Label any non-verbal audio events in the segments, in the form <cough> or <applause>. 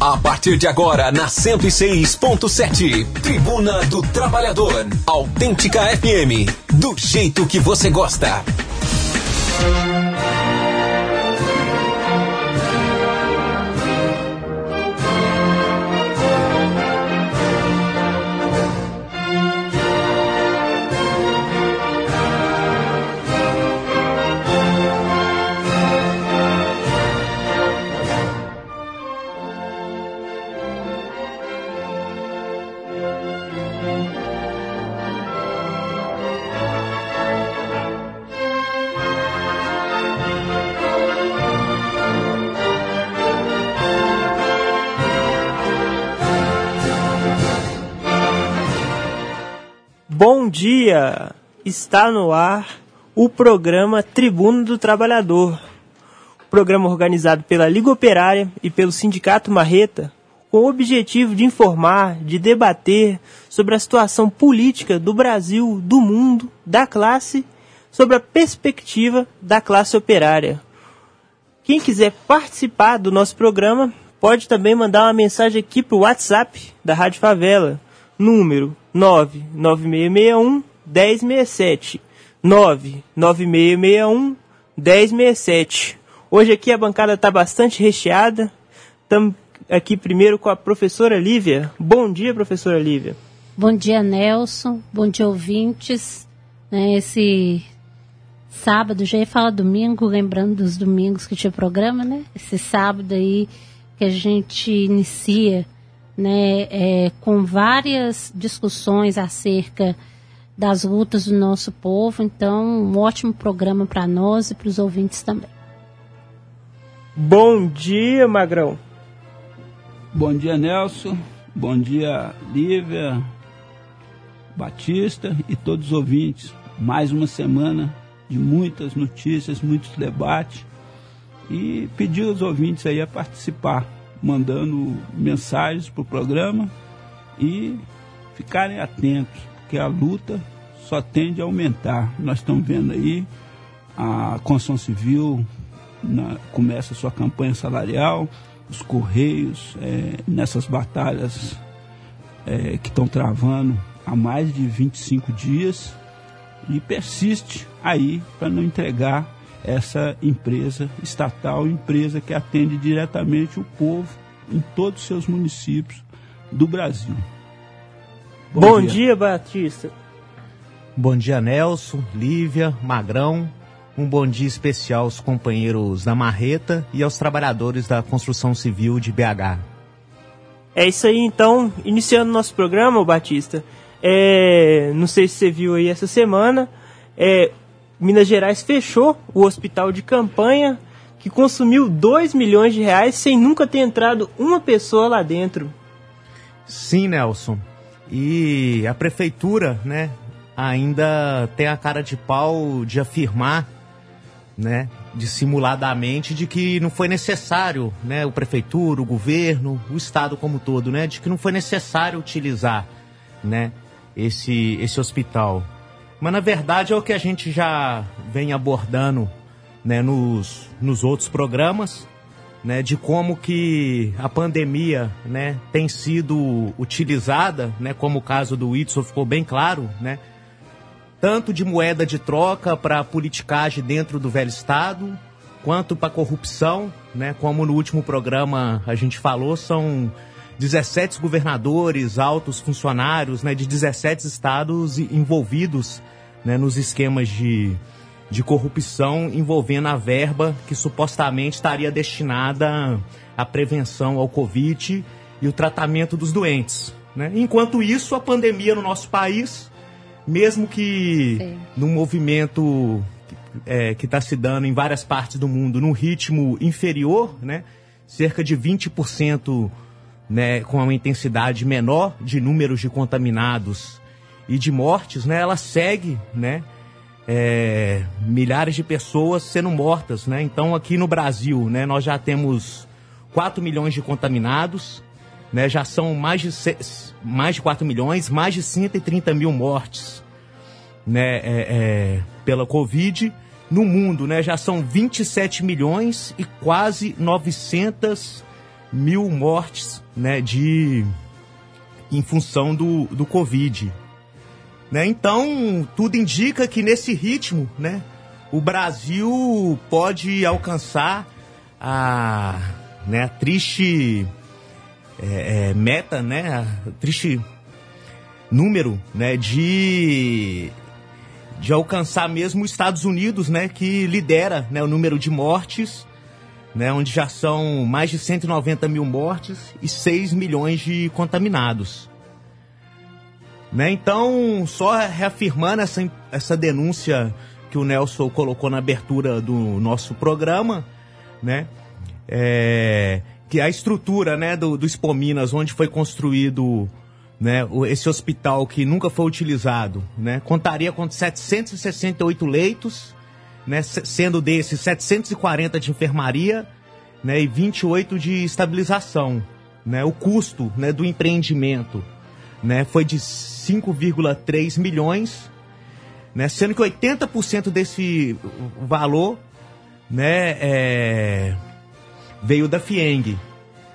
A partir de agora, na 106.7, Tribuna do Trabalhador. Autêntica FM. Do jeito que você gosta. Está no ar o programa Tribuna do Trabalhador, programa organizado pela Liga Operária e pelo Sindicato Marreta, com o objetivo de informar, de debater sobre a situação política do Brasil, do mundo, da classe, sobre a perspectiva da classe operária. Quem quiser participar do nosso programa pode também mandar uma mensagem aqui para o WhatsApp da Rádio Favela, número 99661 1067. 99661 1067. Hoje aqui a bancada está bastante recheada. Estamos aqui primeiro com a professora Lívia. Bom dia, professora Lívia. Bom dia, Nelson. Bom dia, ouvintes. Né, esse sábado, já ia falar domingo, lembrando dos domingos que tinha programa, né? Esse sábado aí que a gente inicia né, é, com várias discussões acerca das lutas do nosso povo. Então, um ótimo programa para nós e para os ouvintes também. Bom dia, Magrão. Bom dia, Nelson. Bom dia, Lívia, Batista e todos os ouvintes. Mais uma semana de muitas notícias, muitos debates e pedir aos ouvintes aí a participar mandando mensagens para o programa e ficarem atentos, porque a luta só tende a aumentar. Nós estamos vendo aí a construção civil na, começa sua campanha salarial, os Correios é, nessas batalhas é, que estão travando há mais de 25 dias e persiste aí para não entregar essa empresa estatal, empresa que atende diretamente o povo em todos os seus municípios do Brasil. Bom, Bom dia. dia, Batista. Bom dia, Nelson, Lívia, Magrão. Um bom dia especial aos companheiros da Marreta e aos trabalhadores da construção civil de BH. É isso aí, então, iniciando nosso programa, Batista. É, não sei se você viu aí essa semana, é, Minas Gerais fechou o hospital de campanha que consumiu 2 milhões de reais sem nunca ter entrado uma pessoa lá dentro. Sim, Nelson. E a prefeitura, né, ainda tem a cara de pau de afirmar, né, dissimuladamente de que não foi necessário, né, o prefeitura, o governo, o estado como todo, né, de que não foi necessário utilizar, né, esse esse hospital. Mas na verdade é o que a gente já vem abordando né, nos, nos outros programas, né, de como que a pandemia né, tem sido utilizada, né, como o caso do Whitson ficou bem claro, né, tanto de moeda de troca para politicagem dentro do velho Estado, quanto para corrupção, né, como no último programa a gente falou, são 17 governadores, altos funcionários né, de 17 estados envolvidos né, nos esquemas de, de corrupção envolvendo a verba que supostamente estaria destinada à prevenção ao Covid e o tratamento dos doentes. Né? Enquanto isso, a pandemia no nosso país, mesmo que Sim. num movimento é, que está se dando em várias partes do mundo num ritmo inferior, né? cerca de 20% né, com uma intensidade menor de números de contaminados e de mortes, né, ela segue, né, é, milhares de pessoas sendo mortas, né? Então aqui no Brasil, né, nós já temos 4 milhões de contaminados, né? Já são mais de, 6, mais de 4 milhões, mais de 130 mil mortes, né, é, é, pela Covid. No mundo, né, já são 27 milhões e quase 900 mil mortes né, de, em função do, do Covid. Né? Então, tudo indica que nesse ritmo, né, o Brasil pode alcançar a, né, a triste é, é, meta, né, a triste número né, de, de alcançar mesmo os Estados Unidos, né, que lidera né, o número de mortes, né, onde já são mais de 190 mil mortes e 6 milhões de contaminados. Né? Então, só reafirmando essa, essa denúncia que o Nelson colocou na abertura do nosso programa, né? É, que a estrutura né, do, do Expo Minas, onde foi construído né, esse hospital que nunca foi utilizado, né, contaria com 768 leitos, né, sendo desses 740 de enfermaria né, e 28 de estabilização. Né, o custo né, do empreendimento né, foi de 5,3 milhões, né, sendo que 80% desse valor né, é, veio da FIENG.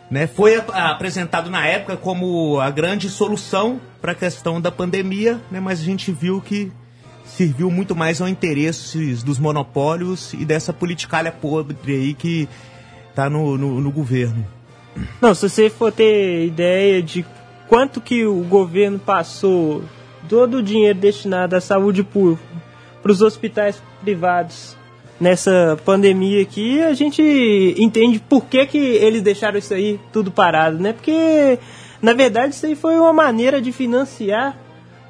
Né, foi apresentado na época como a grande solução para a questão da pandemia, né, mas a gente viu que serviu muito mais ao interesses dos monopólios e dessa politicalha podre aí que está no, no, no governo. Não, se você for ter ideia de quanto que o governo passou todo o dinheiro destinado à saúde pública para os hospitais privados nessa pandemia aqui, a gente entende por que, que eles deixaram isso aí tudo parado, né? Porque, na verdade, isso aí foi uma maneira de financiar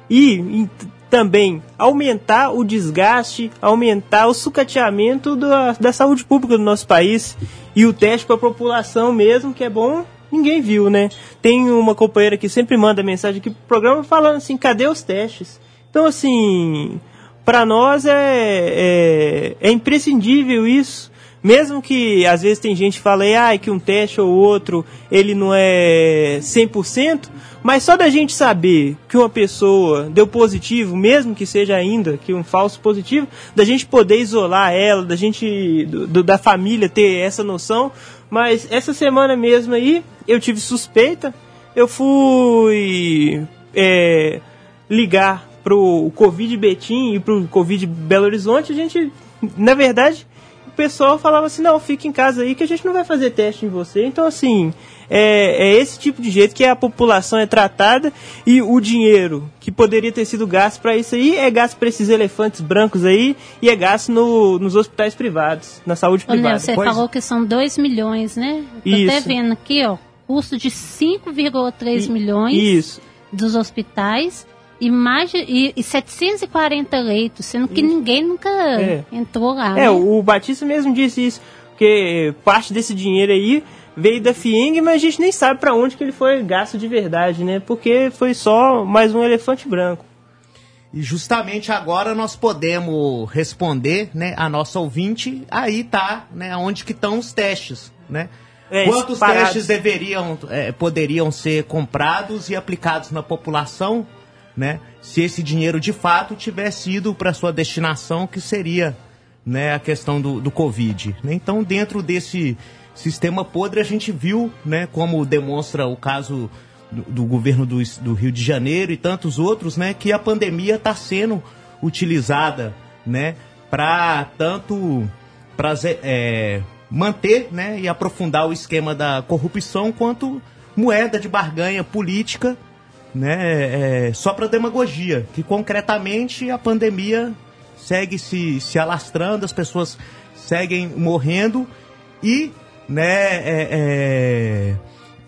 e também aumentar o desgaste, aumentar o sucateamento da, da saúde pública do nosso país e o teste para a população mesmo, que é bom ninguém viu, né? Tem uma companheira que sempre manda mensagem aqui pro programa falando assim, cadê os testes? Então, assim, para nós é, é, é, imprescindível isso. Mesmo que às vezes tem gente que fala ah, que um teste ou outro ele não é 100%, mas só da gente saber que uma pessoa deu positivo, mesmo que seja ainda que um falso positivo, da gente poder isolar ela, da gente do, da família ter essa noção, mas essa semana mesmo aí, eu tive suspeita, eu fui é, ligar pro Covid Betim e pro Covid Belo Horizonte, a gente, na verdade, o pessoal falava assim, não, fica em casa aí que a gente não vai fazer teste em você. Então, assim, é, é, esse tipo de jeito que a população é tratada e o dinheiro que poderia ter sido gasto para isso aí é gasto para esses elefantes brancos aí e é gasto no, nos hospitais privados, na saúde Ô, privada. você pois... falou que são 2 milhões, né? Tô isso. até vendo aqui, ó, custo de 5,3 milhões isso. dos hospitais e mais de, e, e 740 leitos, sendo que isso. ninguém nunca é. entrou lá. É, né? o Batista mesmo disse isso, que parte desse dinheiro aí veio da FIENG, mas a gente nem sabe para onde que ele foi gasto de verdade, né? Porque foi só mais um elefante branco. E justamente agora nós podemos responder, né, a nossa ouvinte, aí tá, né, onde que estão os testes, né? É, Quantos testes deveriam, é, poderiam ser comprados e aplicados na população, né? Se esse dinheiro de fato tivesse ido para sua destinação, que seria, né, a questão do, do Covid. Né? Então, dentro desse sistema podre a gente viu, né, como demonstra o caso do, do governo do, do, Rio de Janeiro e tantos outros, né, que a pandemia está sendo utilizada, né, para tanto para é, manter, né, e aprofundar o esquema da corrupção quanto moeda de barganha política, né, é, só para demagogia, que concretamente a pandemia segue se, se alastrando, as pessoas seguem morrendo e né, é, é,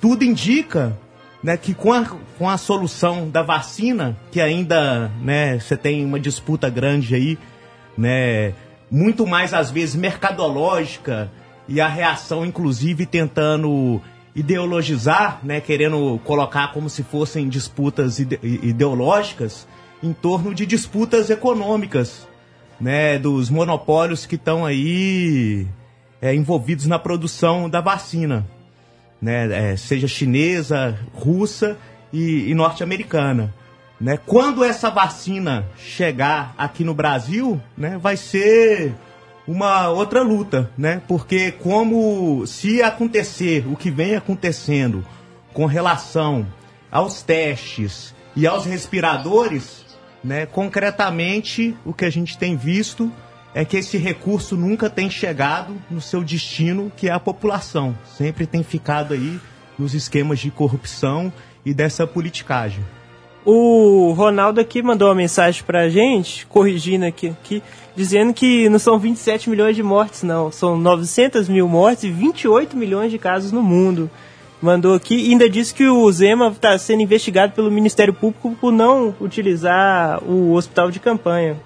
tudo indica né, que com a, com a solução da vacina, que ainda né, você tem uma disputa grande aí, né, muito mais às vezes mercadológica e a reação inclusive tentando ideologizar, né, querendo colocar como se fossem disputas ide ideológicas em torno de disputas econômicas, né, dos monopólios que estão aí é, envolvidos na produção da vacina, né? É, seja chinesa, russa e, e norte-americana. Né? Quando essa vacina chegar aqui no Brasil, né, vai ser uma outra luta, né? Porque como se acontecer o que vem acontecendo com relação aos testes e aos respiradores, né? Concretamente, o que a gente tem visto é que esse recurso nunca tem chegado no seu destino, que é a população. Sempre tem ficado aí nos esquemas de corrupção e dessa politicagem. O Ronaldo aqui mandou uma mensagem pra gente, corrigindo aqui, aqui, dizendo que não são 27 milhões de mortes, não. São 900 mil mortes e 28 milhões de casos no mundo. Mandou aqui e ainda disse que o Zema está sendo investigado pelo Ministério Público por não utilizar o hospital de campanha.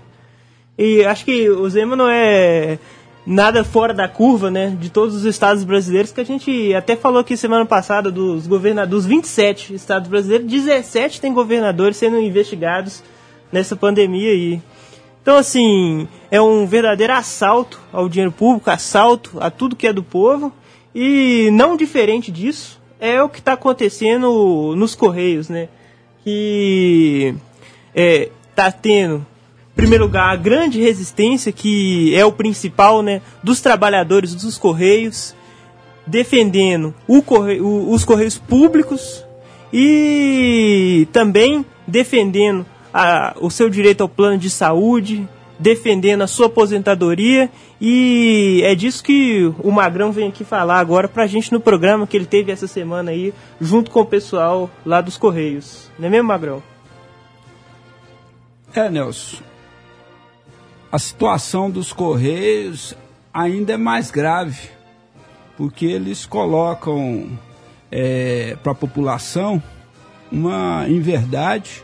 E acho que o Zema não é nada fora da curva, né, de todos os estados brasileiros, que a gente até falou aqui semana passada dos governadores, dos 27 estados brasileiros, 17 tem governadores sendo investigados nessa pandemia aí. Então, assim, é um verdadeiro assalto ao dinheiro público, assalto a tudo que é do povo, e não diferente disso é o que está acontecendo nos Correios, né, que é, tá tendo primeiro lugar, a grande resistência, que é o principal né, dos trabalhadores dos Correios, defendendo correio, os Correios públicos e também defendendo a, o seu direito ao plano de saúde, defendendo a sua aposentadoria e é disso que o Magrão vem aqui falar agora pra gente no programa que ele teve essa semana aí, junto com o pessoal lá dos Correios. Não é mesmo, Magrão? É, Nelson a situação dos Correios ainda é mais grave, porque eles colocam é, para a população uma inverdade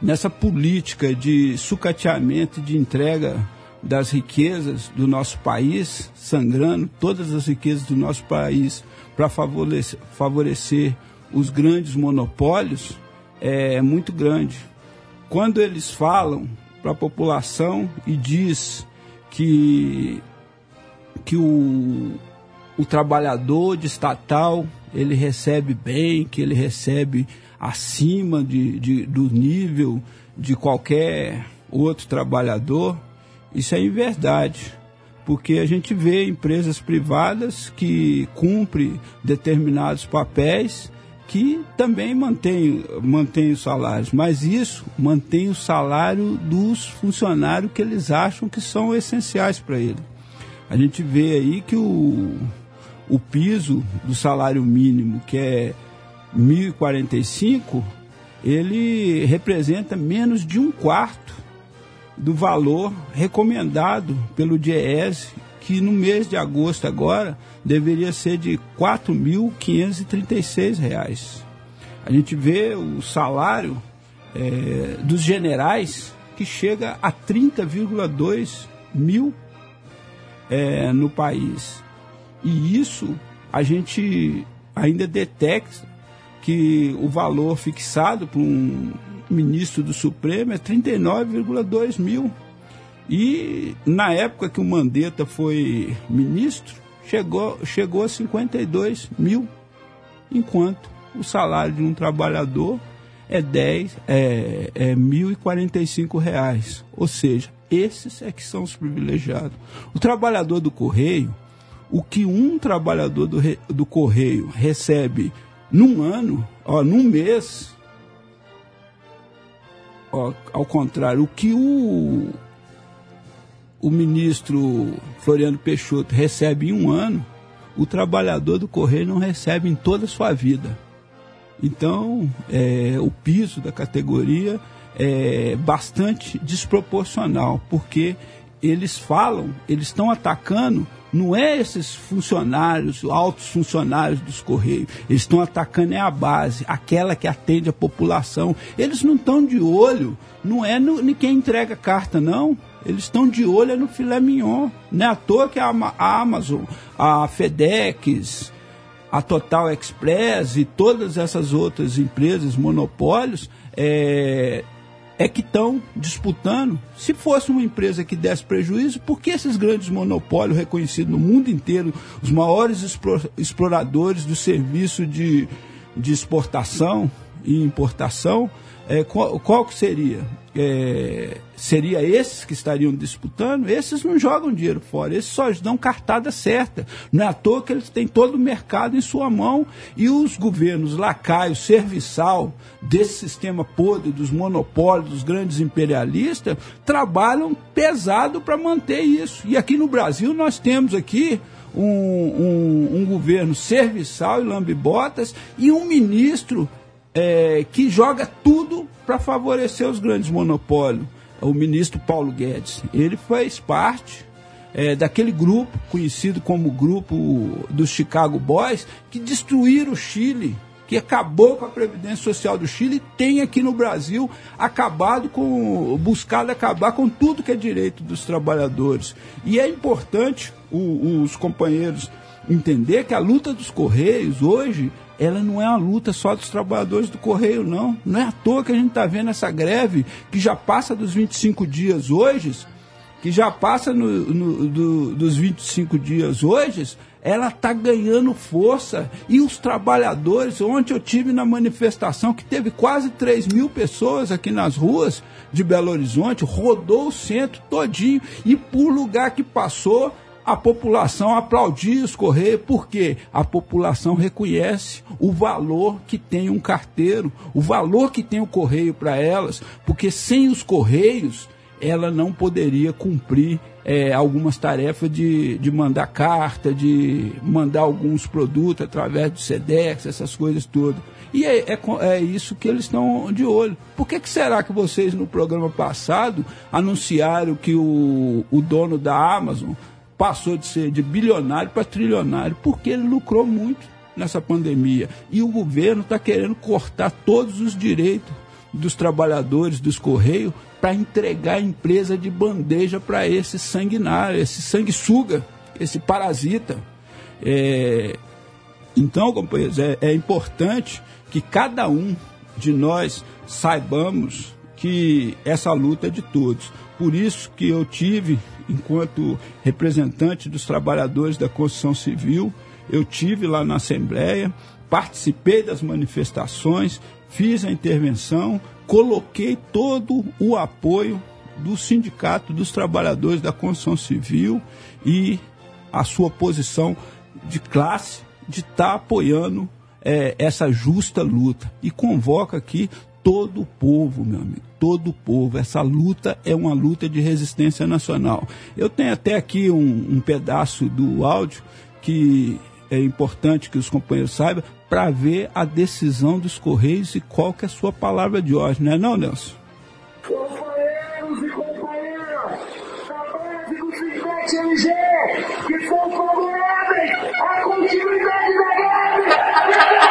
nessa política de sucateamento e de entrega das riquezas do nosso país, sangrando todas as riquezas do nosso país para favorecer, favorecer os grandes monopólios, é muito grande. Quando eles falam para a população e diz que, que o, o trabalhador de estatal ele recebe bem, que ele recebe acima de, de, do nível de qualquer outro trabalhador, isso é inverdade. Porque a gente vê empresas privadas que cumprem determinados papéis que também mantém, mantém os salários, mas isso mantém o salário dos funcionários que eles acham que são essenciais para ele. A gente vê aí que o, o piso do salário mínimo, que é 1.045, ele representa menos de um quarto do valor recomendado pelo DIEESE que no mês de agosto agora deveria ser de R$ 4.536. A gente vê o salário é, dos generais que chega a 30,2 mil é, no país. E isso a gente ainda detecta que o valor fixado por um ministro do Supremo é 39,2 mil. E na época que o Mandetta foi ministro, chegou, chegou a 52 mil, enquanto o salário de um trabalhador é 10, é, é 1.045 reais. Ou seja, esses é que são os privilegiados. O trabalhador do Correio, o que um trabalhador do, do Correio recebe num ano, ó, num mês, ó, ao contrário, o que o, o ministro Floriano Peixoto recebe em um ano, o trabalhador do Correio não recebe em toda a sua vida. Então, é, o piso da categoria é bastante desproporcional, porque eles falam, eles estão atacando, não é esses funcionários, altos funcionários dos Correios, eles estão atacando é a base, aquela que atende a população. Eles não estão de olho, não é em quem entrega carta, não. Eles estão de olho no filé mignon. Não é à toa que a Amazon, a FedEx, a Total Express e todas essas outras empresas, monopólios, é, é que estão disputando. Se fosse uma empresa que desse prejuízo, por que esses grandes monopólios reconhecidos no mundo inteiro, os maiores exploradores do serviço de, de exportação e importação, é, qual, qual, que seria? É, seria esses que estariam disputando? Esses não jogam dinheiro fora, esses só dão cartada certa. Não é à toa que eles têm todo o mercado em sua mão e os governos lacaios, serviçal desse sistema podre, dos monopólios, dos grandes imperialistas, trabalham pesado para manter isso. E aqui no Brasil nós temos aqui um, um, um governo serviçal e lambibotas e um ministro é, que joga tudo para favorecer os grandes monopólios, o ministro Paulo Guedes. Ele faz parte é, daquele grupo, conhecido como grupo dos Chicago Boys, que destruíram o Chile, que acabou com a Previdência Social do Chile, tem aqui no Brasil acabado com, buscado acabar com tudo que é direito dos trabalhadores. E é importante o, os companheiros entender que a luta dos Correios hoje ela não é uma luta só dos trabalhadores do Correio, não. Não é à toa que a gente está vendo essa greve, que já passa dos 25 dias hoje, que já passa no, no, do, dos 25 dias hoje, ela está ganhando força. E os trabalhadores, ontem eu tive na manifestação que teve quase 3 mil pessoas aqui nas ruas de Belo Horizonte, rodou o centro todinho e por lugar que passou, a população aplaudia os Correios, porque a população reconhece o valor que tem um carteiro, o valor que tem o Correio para elas, porque sem os Correios ela não poderia cumprir é, algumas tarefas de, de mandar carta, de mandar alguns produtos através do SEDEX, essas coisas todas. E é, é, é, isso que eles estão de olho. Por que, que será que vocês, no programa passado, anunciaram que o, o dono da Amazon passou de ser de bilionário para trilionário, porque ele lucrou muito nessa pandemia. E o governo está querendo cortar todos os direitos dos trabalhadores dos Correios para entregar a empresa de bandeja para esse sanguinário, esse sanguessuga, esse parasita. É... Então, companheiros, é, é importante que cada um de nós saibamos que essa luta é de todos. Por isso que eu tive enquanto representante dos trabalhadores da construção civil, eu tive lá na Assembleia, participei das manifestações, fiz a intervenção, coloquei todo o apoio do Sindicato dos Trabalhadores da Construção Civil e a sua posição de classe de estar tá apoiando é, essa justa luta. E convoca aqui todo o povo, meu amigo, todo o povo. Essa luta é uma luta de resistência nacional. Eu tenho até aqui um, um pedaço do áudio que é importante que os companheiros saibam para ver a decisão dos Correios e qual que é a sua palavra de hoje, não é não, Nelson? Que são favoráveis à continuidade da Guerra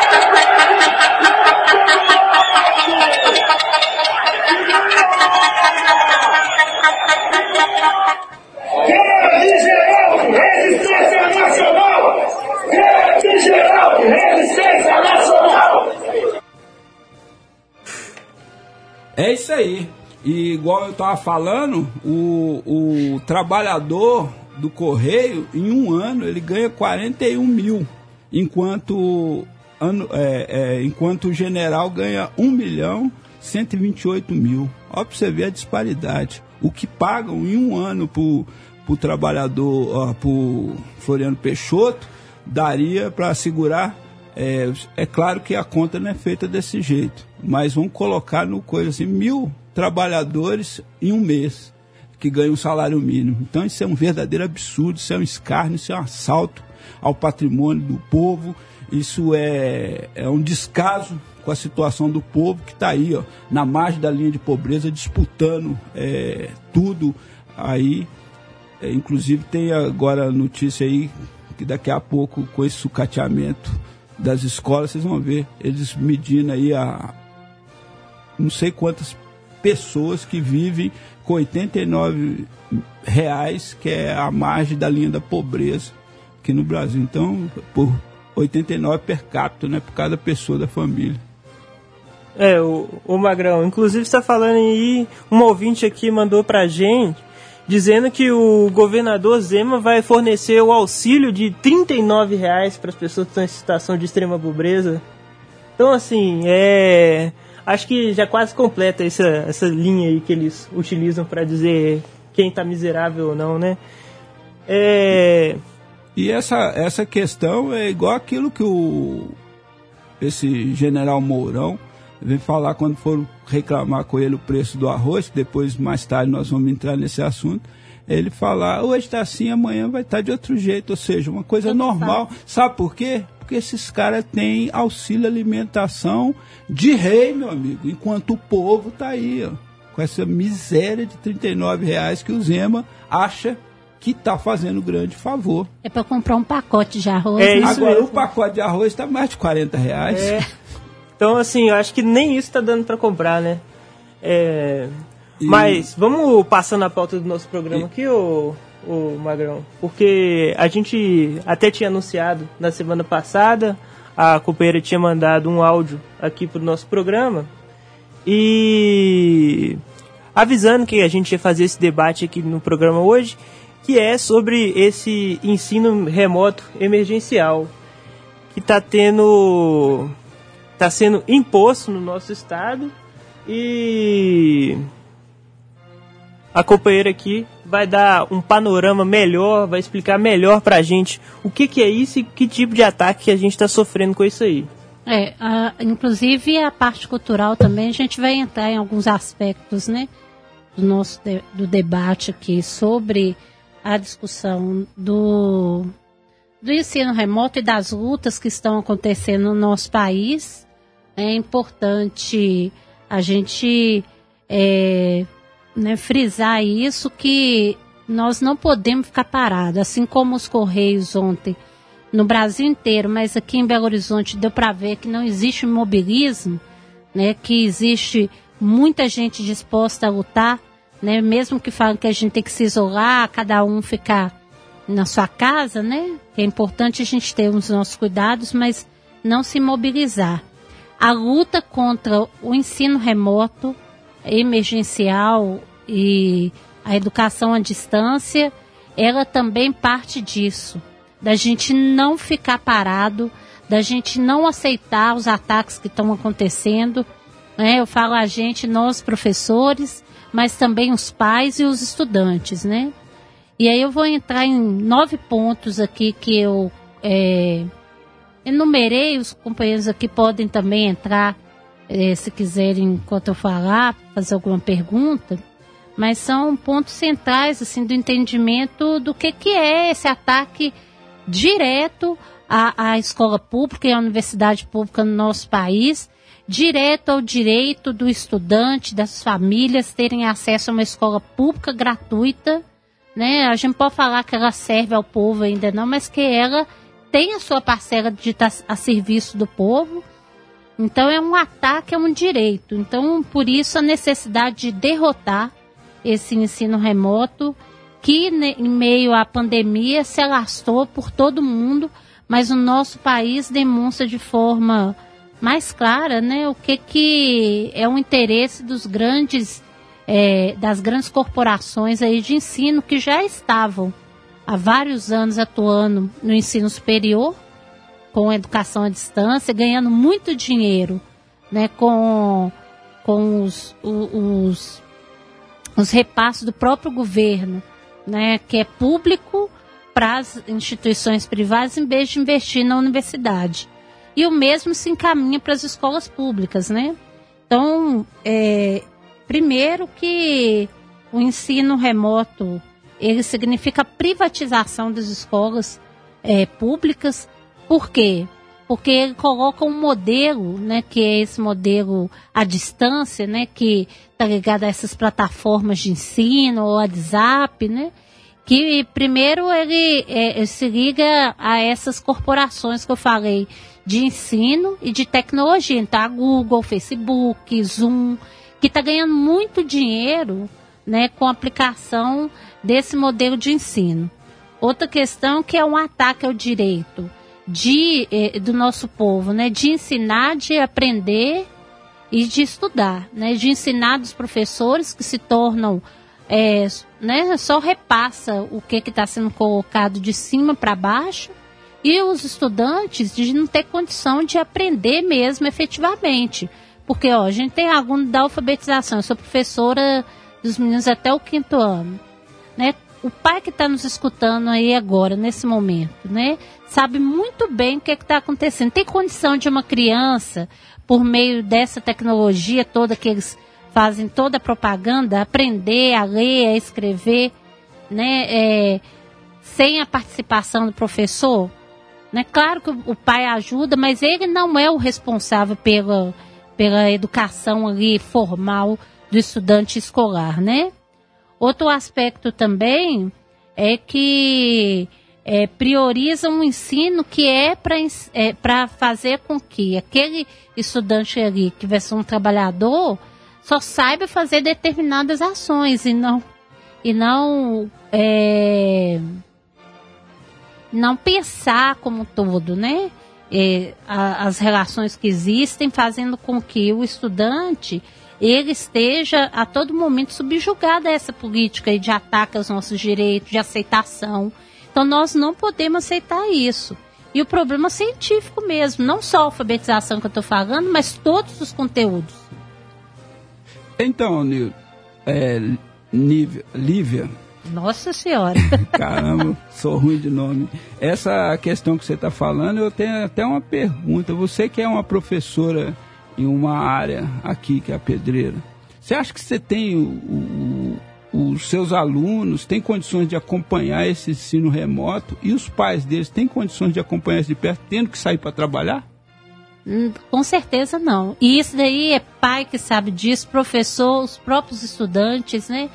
isso aí. E igual eu estava falando, o, o trabalhador do Correio, em um ano, ele ganha 41 mil, enquanto, ano, é, é, enquanto o general ganha 1 milhão 128 mil. Olha para você ver a disparidade. O que pagam em um ano para o trabalhador, para o Floriano Peixoto, daria para segurar. É, é claro que a conta não é feita desse jeito, mas vamos colocar no coisa assim, mil trabalhadores em um mês que ganham um salário mínimo. Então isso é um verdadeiro absurdo, isso é um escárnio, isso é um assalto ao patrimônio do povo, isso é, é um descaso com a situação do povo que está aí, ó, na margem da linha de pobreza, disputando é, tudo aí. É, inclusive tem agora a notícia aí que daqui a pouco, com esse sucateamento das escolas, vocês vão ver eles medindo aí a não sei quantas pessoas que vivem com 89 reais, que é a margem da linha da pobreza aqui no Brasil. Então, por 89 per capita, né, por cada pessoa da família. É, o, o Magrão, inclusive está falando aí, um ouvinte aqui mandou pra gente, dizendo que o governador Zema vai fornecer o auxílio de R$ reais para as pessoas que estão em situação de extrema pobreza. Então, assim, é. Acho que já quase completa essa, essa linha aí que eles utilizam para dizer quem tá miserável ou não, né? É. E essa, essa questão é igual aquilo que o esse general Mourão vem falar quando foram reclamar com ele o preço do arroz, depois mais tarde nós vamos entrar nesse assunto. Ele falar, hoje está assim, amanhã vai estar tá de outro jeito, ou seja, uma coisa Tudo normal. Sabe por quê? Porque esses caras têm auxílio alimentação de rei, meu amigo, enquanto o povo está aí, ó, com essa miséria de 39 reais que o Zema acha que está fazendo grande favor. É para comprar um pacote de arroz. É né? isso Agora, mesmo. o pacote de arroz está mais de 40 reais. É. Então, assim, eu acho que nem isso tá dando para comprar, né? É, E- Mas vamos passando a pauta do nosso programa aqui, ô, ô Magrão. Porque a gente até tinha anunciado na semana passada, a companheira tinha mandado um áudio aqui pro nosso programa. E avisando que a gente ia fazer esse debate aqui no programa hoje, que é sobre esse ensino remoto emergencial que está tendo está sendo imposto no nosso estado e a companheira aqui vai dar um panorama melhor, vai explicar melhor pra gente o que, que é isso e que tipo de ataque que a gente está sofrendo com isso aí. É, a- inclusive a parte cultural também, a gente vai entrar em alguns aspectos, né, do nosso de- do debate aqui sobre a discussão do, do ensino remoto e das lutas que estão acontecendo no nosso país. É importante a gente é, né, frisar isso que nós não podemos ficar parados, assim como os Correios ontem no Brasil inteiro, mas aqui em Belo Horizonte deu para ver que não existe imobilismo, né, que existe muita gente disposta a lutar, né, mesmo que falem que a gente tem que se isolar, cada um ficar na sua casa, né, é importante a gente ter os nossos cuidados, mas não se mobilizar. A luta contra o ensino remoto, emergencial e a educação à distância, ela também parte disso da gente não ficar parado, da gente não aceitar os ataques que estão acontecendo. Né? Eu falo a gente, nós professores, mas também os pais e os estudantes, né? E aí eu vou entrar em nove pontos aqui que eu é, enumerei, os companheiros aqui podem também entrar, é, se quiserem, enquanto eu falar, fazer alguma pergunta mas são pontos centrais assim do entendimento do que, que é esse ataque direto à, à escola pública e à universidade pública no nosso país, direto ao direito do estudante, das famílias terem acesso a uma escola pública gratuita, né? A gente pode falar que ela serve ao povo ainda não, mas que ela tem a sua parcela de estar a serviço do povo. Então é um ataque a um direito. Então, por isso a necessidade de derrotar esse ensino remoto que ne- em meio à pandemia se alastrou por todo mundo, mas o nosso país demonstra de forma mais clara, né, o que que é o interesse dos grandes eh, das grandes corporações aí de ensino que já estavam há vários anos atuando no ensino superior com educação à distância, ganhando muito dinheiro, né, com com os, os os repasses do próprio governo, né, que é público para as instituições privadas em vez de investir na universidade. E o mesmo se encaminha para as escolas públicas, né? Então, é, primeiro que o ensino remoto ele significa privatização das escolas é, públicas. Por quê? Porque ele coloca um modelo, né, que é esse modelo à distância, né, que está ligado a essas plataformas de ensino, o WhatsApp, né, que primeiro ele é, se liga a essas corporações que eu falei de ensino e de tecnologia, então a Google, Facebook, Zoom, que está ganhando muito dinheiro né, com aplicação desse modelo de ensino. Outra questão que é um ataque ao direito de, eh, do nosso povo, né, de ensinar, de aprender e de estudar, né, de ensinar dos professores que se tornam, é, né, só repassa o que está sendo colocado de cima para baixo e os estudantes de não ter condição de aprender mesmo efetivamente. Porque ó, a gente tem aluno da alfabetização, eu sou professora dos meninos até o quinto ano. Né? O pai que está nos escutando aí agora, nesse momento, né, sabe muito bem o que é está acontecendo. Tem condição de uma criança, por meio dessa tecnologia toda que eles fazem toda a propaganda, aprender a ler, a escrever, né, é, sem a participação do professor? Né? Claro que o pai ajuda, mas ele não é o responsável pela, pela educação ali formal do estudante escolar, né? Outro aspecto também é que é, prioriza um ensino que é para é, fazer com que aquele estudante ali que vai ser um trabalhador só saiba fazer determinadas ações e não e não é, não pensar como um todo, né? A, as relações que existem, fazendo com que o estudante ele esteja a todo momento subjugado a essa política de ataque aos nossos direitos, de aceitação. Então nós não podemos aceitar isso. E o problema científico mesmo, não só a alfabetização que eu estou falando, mas todos os conteúdos. Então, é, Lívia, nossa Senhora. <laughs> Caramba, sou ruim de nome. Essa questão que você está falando, eu tenho até uma pergunta. Você que é uma professora em uma área aqui, que é a pedreira, você acha que você tem o, o, os seus alunos têm condições de acompanhar esse ensino remoto e os pais deles têm condições de acompanhar isso de perto, tendo que sair para trabalhar? Hum, com certeza não. E isso daí é pai que sabe disso, professor, os próprios estudantes, né?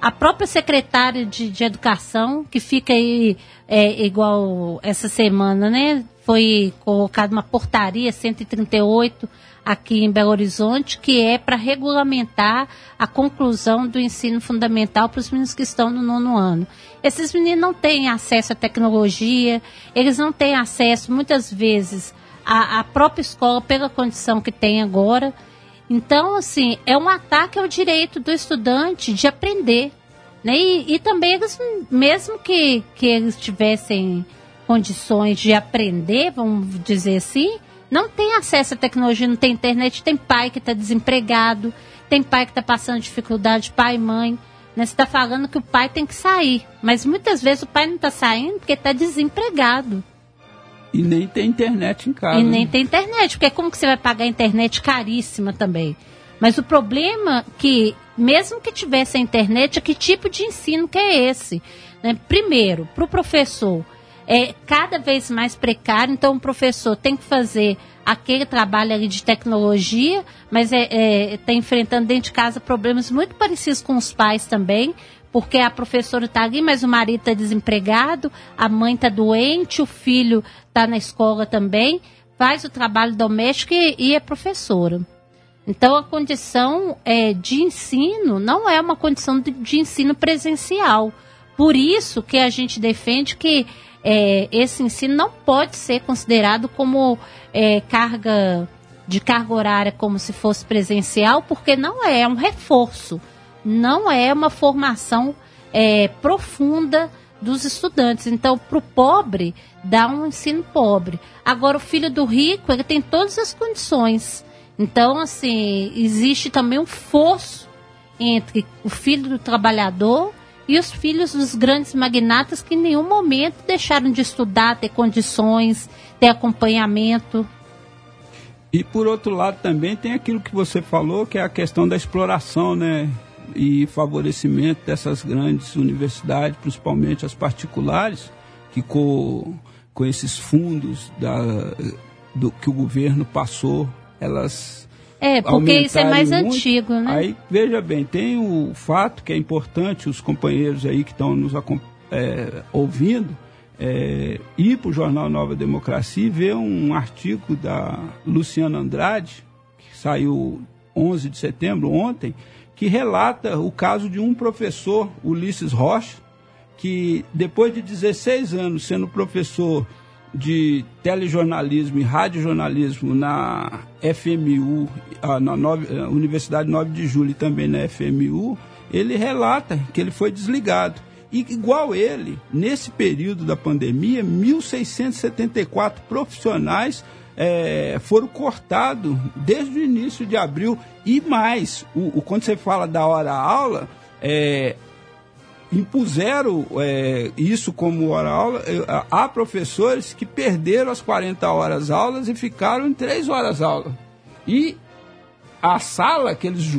a própria secretária de, de educação, que fica aí é, igual essa semana, né? Foi colocada uma portaria 138 aqui em Belo Horizonte, que é para regulamentar a conclusão do ensino fundamental para os meninos que estão no nono ano. Esses meninos não têm acesso à tecnologia, eles não têm acesso, muitas vezes, à, à própria escola pela condição que tem agora. Então, assim, é um ataque ao direito do estudante de aprender. Né? E, e também eles, mesmo que, que eles tivessem condições de aprender, vamos dizer assim, não tem acesso à tecnologia, não tem internet, tem pai que está desempregado, tem pai que está passando dificuldade, pai e mãe. Né? Você está falando que o pai tem que sair, mas muitas vezes o pai não está saindo porque está desempregado. E nem tem internet em casa. E nem né? tem internet, porque como que você vai pagar a internet caríssima também? Mas o problema que, mesmo que tivesse a internet, é que tipo de ensino que é esse? Né? Primeiro, para o professor, é cada vez mais precário, então o professor tem que fazer aquele trabalho ali de tecnologia, mas está é, é, tá enfrentando dentro de casa problemas muito parecidos com os pais também, porque a professora está ali, mas o marido está desempregado, a mãe está doente, o filho está na escola também, faz o trabalho doméstico e, e é professora. Então, a condição é, de ensino não é uma condição de, de, ensino presencial. Por isso que a gente defende que é, esse ensino não pode ser considerado como é, carga de carga horária como se fosse presencial, porque não é, é um reforço não é uma formação é, profunda dos estudantes. Então, para o pobre, dá um ensino pobre. Agora, o filho do rico, ele tem todas as condições. Então, assim, existe também um fosso entre o filho do trabalhador e os filhos dos grandes magnatas que em nenhum momento deixaram de estudar, ter condições, ter acompanhamento. E por outro lado também tem aquilo que você falou, que é a questão da exploração, né? e favorecimento dessas grandes universidades, principalmente as particulares, que com, com esses fundos da, do, que o governo passou, elas. É, porque isso é mais muito. antigo, né? Aí, veja bem, tem o fato que é importante, os companheiros aí que estão nos é, ouvindo, é, ir para o jornal Nova Democracia e ver um artigo da Luciana Andrade, que saiu 11 de setembro, ontem, que relata o caso de um professor, Ulisses Rocha, que depois de 16 anos sendo professor de telejornalismo e radiojornalismo na FMU, ah, na eh, Universidade 9 de Julho e também na FMU, ele relata que ele foi desligado. E igual ele, nesse período da pandemia, 1.674 profissionais é, foram cortados desde o início de abril. E mais, o, o quando você fala da hora-aula, é, impuseram é, isso como hora-aula. É, há professores que perderam as 40 horas aulas e ficaram em 3 horas aula. E a sala que eles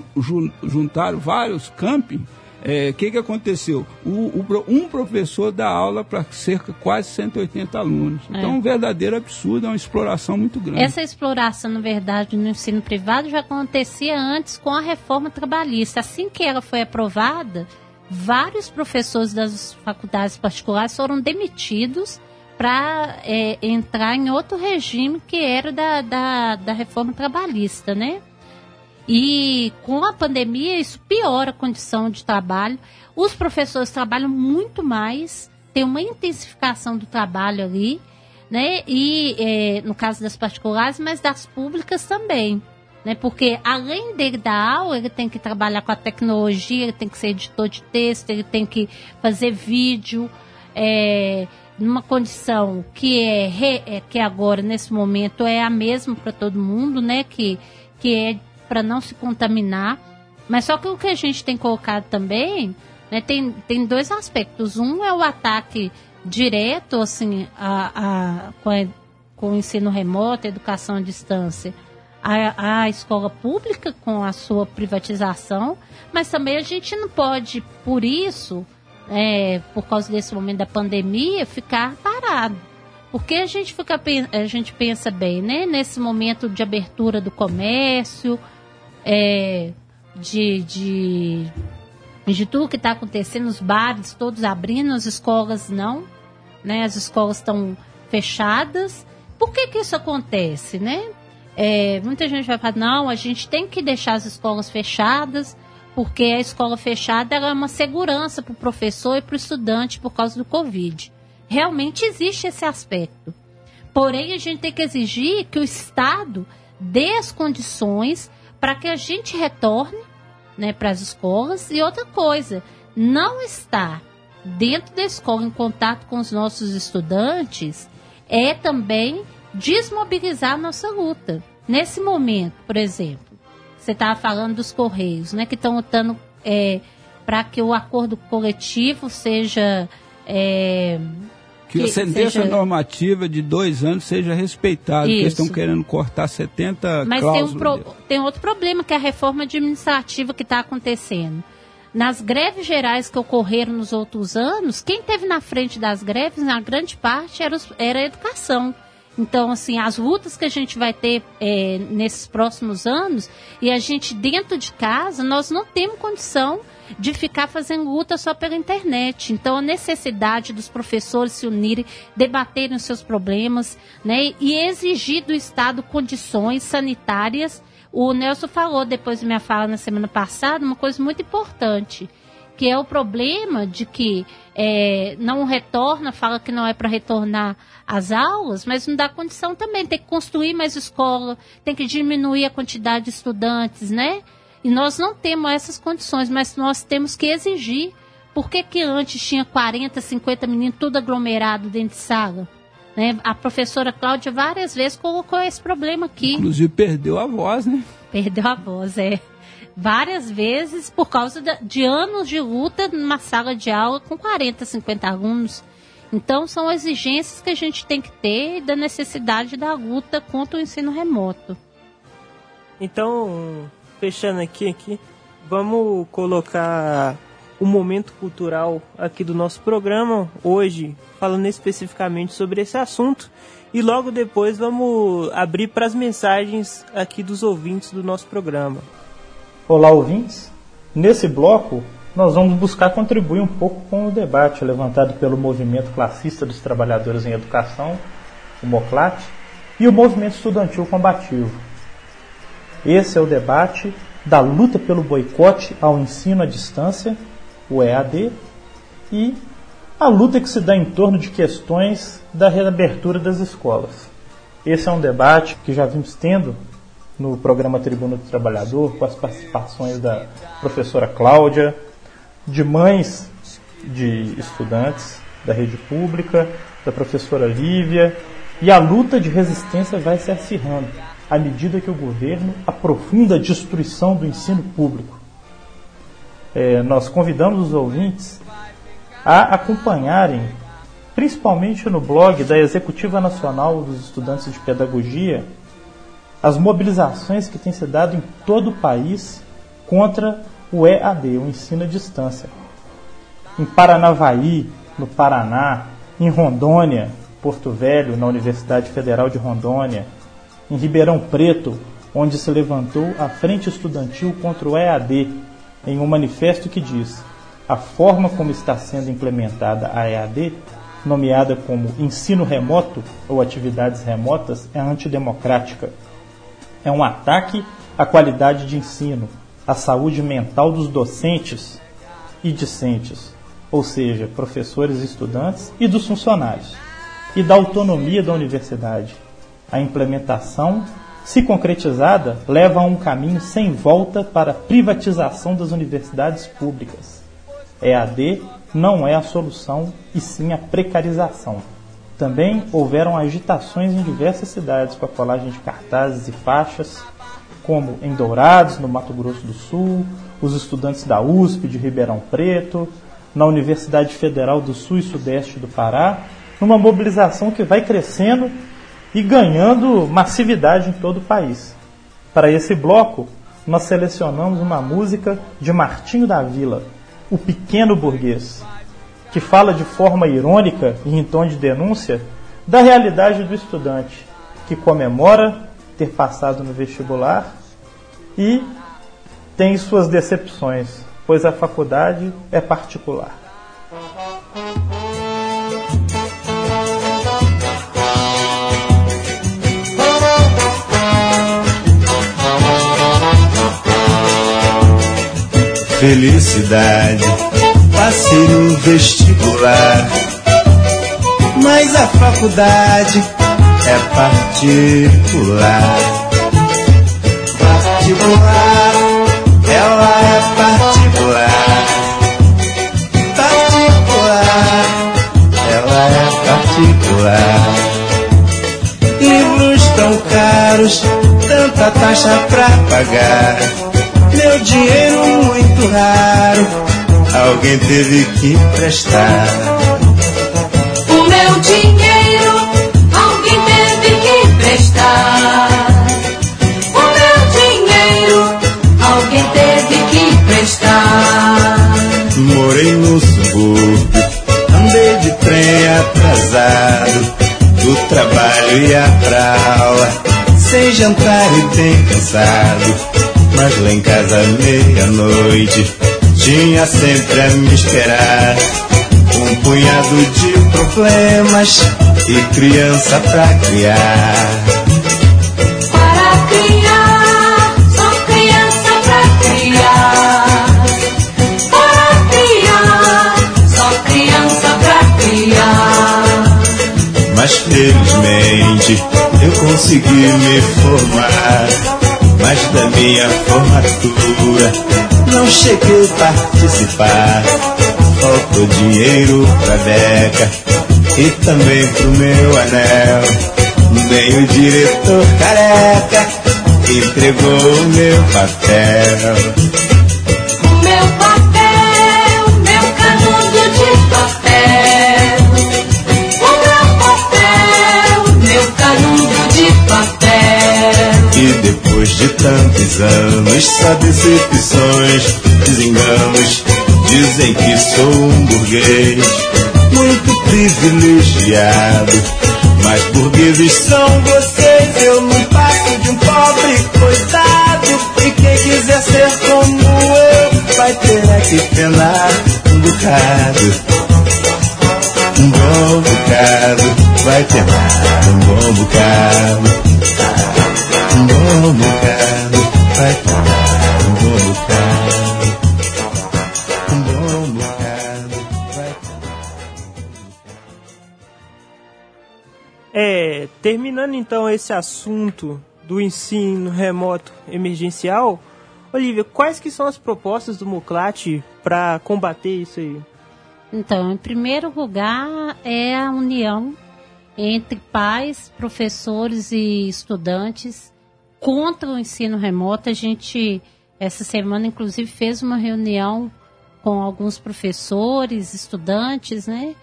juntaram vários camping, o é, que, que aconteceu? O, o, um professor dá aula para cerca de quase 180 alunos. É. Então, é um verdadeiro absurdo, é uma exploração muito grande. Essa exploração, na verdade, no ensino privado já acontecia antes com a reforma trabalhista. Assim que ela foi aprovada, vários professores das faculdades particulares foram demitidos para é, entrar em outro regime que era da, da, da reforma trabalhista, né? E com a pandemia, isso piora a condição de trabalho. Os professores trabalham muito mais, tem uma intensificação do trabalho ali, né? E é, no caso das particulares, mas das públicas também. Né? Porque além dele dar aula, ele tem que trabalhar com a tecnologia, ele tem que ser editor de texto, ele tem que fazer vídeo, é, numa condição que é, re, é, que agora nesse momento é a mesma para todo mundo, né? Que que é para não se contaminar. Mas só que o que a gente tem colocado também, né, tem, tem dois aspectos. Um é o ataque direto, assim, a, a, com, a, com o ensino remoto, a educação à distância, a, a escola pública com a sua privatização, mas também a gente não pode, por isso, é, por causa desse momento da pandemia, ficar parado. Porque a gente fica a gente pensa bem, né? Nesse momento de abertura do comércio, é, de, de, de tudo que está acontecendo, os bares todos abrindo, as escolas não, né? As escolas estão fechadas. Por que que isso acontece, né? É, muita gente vai falar, não, a gente tem que deixar as escolas fechadas, porque a escola fechada é uma segurança para o professor e para o estudante por causa do Covid. Realmente existe esse aspecto. Porém, a gente tem que exigir que o Estado dê as condições para que a gente retorne né, para as escolas. E outra coisa, não estar dentro da escola em contato com os nossos estudantes é também desmobilizar a nossa luta. Nesse momento, por exemplo, você estava falando dos Correios, né, que estão lutando é, para que o acordo coletivo seja é, que, que a sentença seja... normativa de dois anos seja respeitada, porque estão querendo cortar 70 Mas tem, um pro... tem outro problema, que é a reforma administrativa que está acontecendo. Nas greves gerais que ocorreram nos outros anos, quem teve na frente das greves, na grande parte, era, os... era a educação. Então, assim, as lutas que a gente vai ter é, nesses próximos anos, e a gente dentro de casa, nós não temos condição de ficar fazendo luta só pela internet. Então, a necessidade dos professores se unirem, debaterem os seus problemas, né, e exigir do Estado condições sanitárias. O Nelson falou depois de minha fala na semana passada uma coisa muito importante, que é o problema de que é, não retorna, fala que não é para retornar às aulas, mas não dá condição também. Tem que construir mais escola, tem que diminuir a quantidade de estudantes, né? E nós não temos essas condições, mas nós temos que exigir. Por que, que antes tinha 40, 50 meninos tudo aglomerado dentro de sala? Né? A professora Cláudia várias vezes colocou esse problema aqui. Inclusive perdeu a voz, né? Perdeu a voz, é. Várias vezes por causa de anos de luta numa sala de aula com 40, 50 alunos. Então são exigências que a gente tem que ter da necessidade da luta contra o ensino remoto. Então, fechando aqui, aqui, vamos colocar o momento cultural aqui do nosso programa hoje, falando especificamente sobre esse assunto. E logo depois vamos abrir para as mensagens aqui dos ouvintes do nosso programa. Olá, ouvintes. Nesse bloco, nós vamos buscar contribuir um pouco com o debate levantado pelo Movimento Classista dos Trabalhadores em Educação, o MOCLAT, e o Movimento Estudantil Combativo. Esse é o debate da luta pelo boicote ao ensino à distância, o EAD, e a luta que se dá em torno de questões da reabertura das escolas. Esse é um debate que já vimos tendo no programa Tribuna do Trabalhador, com as participações da professora Cláudia, de mães de estudantes da rede pública, da professora Lívia, e a luta de resistência vai se acirrando à medida que o governo aprofunda a destruição do ensino público. É, nós convidamos os ouvintes a acompanharem, principalmente no blog da Executiva Nacional dos Estudantes de Pedagogia, as mobilizações que têm se dado em todo o país contra o EAD, o ensino à distância. Em Paranavaí, no Paraná, em Rondônia, Porto Velho, na Universidade Federal de Rondônia, em Ribeirão Preto, onde se levantou a Frente Estudantil contra o EAD, em um manifesto que diz: a forma como está sendo implementada a EAD, nomeada como ensino remoto ou atividades remotas, é antidemocrática. É um ataque à qualidade de ensino, à saúde mental dos docentes e discentes, ou seja, professores e estudantes e dos funcionários, e da autonomia da universidade. A implementação, se concretizada, leva a um caminho sem volta para a privatização das universidades públicas. EAD não é a solução, e sim a precarização. Também houveram agitações em diversas cidades com a colagem de cartazes e faixas, como em Dourados, no Mato Grosso do Sul, os estudantes da USP de Ribeirão Preto, na Universidade Federal do Sul e Sudeste do Pará, numa mobilização que vai crescendo e ganhando massividade em todo o país. Para esse bloco, nós selecionamos uma música de Martinho da Vila, O Pequeno Burguês, que fala de forma irônica e em tom de denúncia da realidade do estudante, que comemora ter passado no vestibular e tem suas decepções, pois a faculdade é particular. Felicidade, passei no vestibular, mas a faculdade é particular. Particular, ela é particular. Particular, ela é particular. Livros tão caros, tanta taxa pra pagar. Meu dinheiro muito raro, alguém teve que emprestar. O meu dinheiro alguém teve que emprestar. O meu dinheiro alguém teve que emprestar. Morei no subúrbio, andei de trem atrasado, do trabalho ia pra aula, sem jantar e bem cansado. Mas lá em casa, meia-noite, tinha sempre a me esperar. Um punhado de problemas e criança pra criar. Para criar, só criança pra criar. Para criar, só criança pra criar. Mas felizmente eu consegui me formar. Mas da minha formatura não cheguei a participar. Faltou dinheiro pra beca e também pro meu anel. Nem o diretor careca entregou o meu papel. Meu papel, meu canudo de papel. O meu papel, meu canudo de papel. Depois de tantos anos, só decepções, desenganos, dizem que sou um burguês muito privilegiado. Mas burgueses são vocês, eu não passo de um pobre coitado. E quem quiser ser como eu, vai ter é que penar um bocado. Um bom bocado, vai penar um bom bocado. É, terminando então esse assunto do ensino remoto emergencial, Olivia, quais que são as propostas do Muclat para combater isso aí? Então, em primeiro lugar, é a união entre pais, professores e estudantes contra o ensino remoto. A gente, essa semana, inclusive, fez uma reunião com alguns professores, estudantes, né?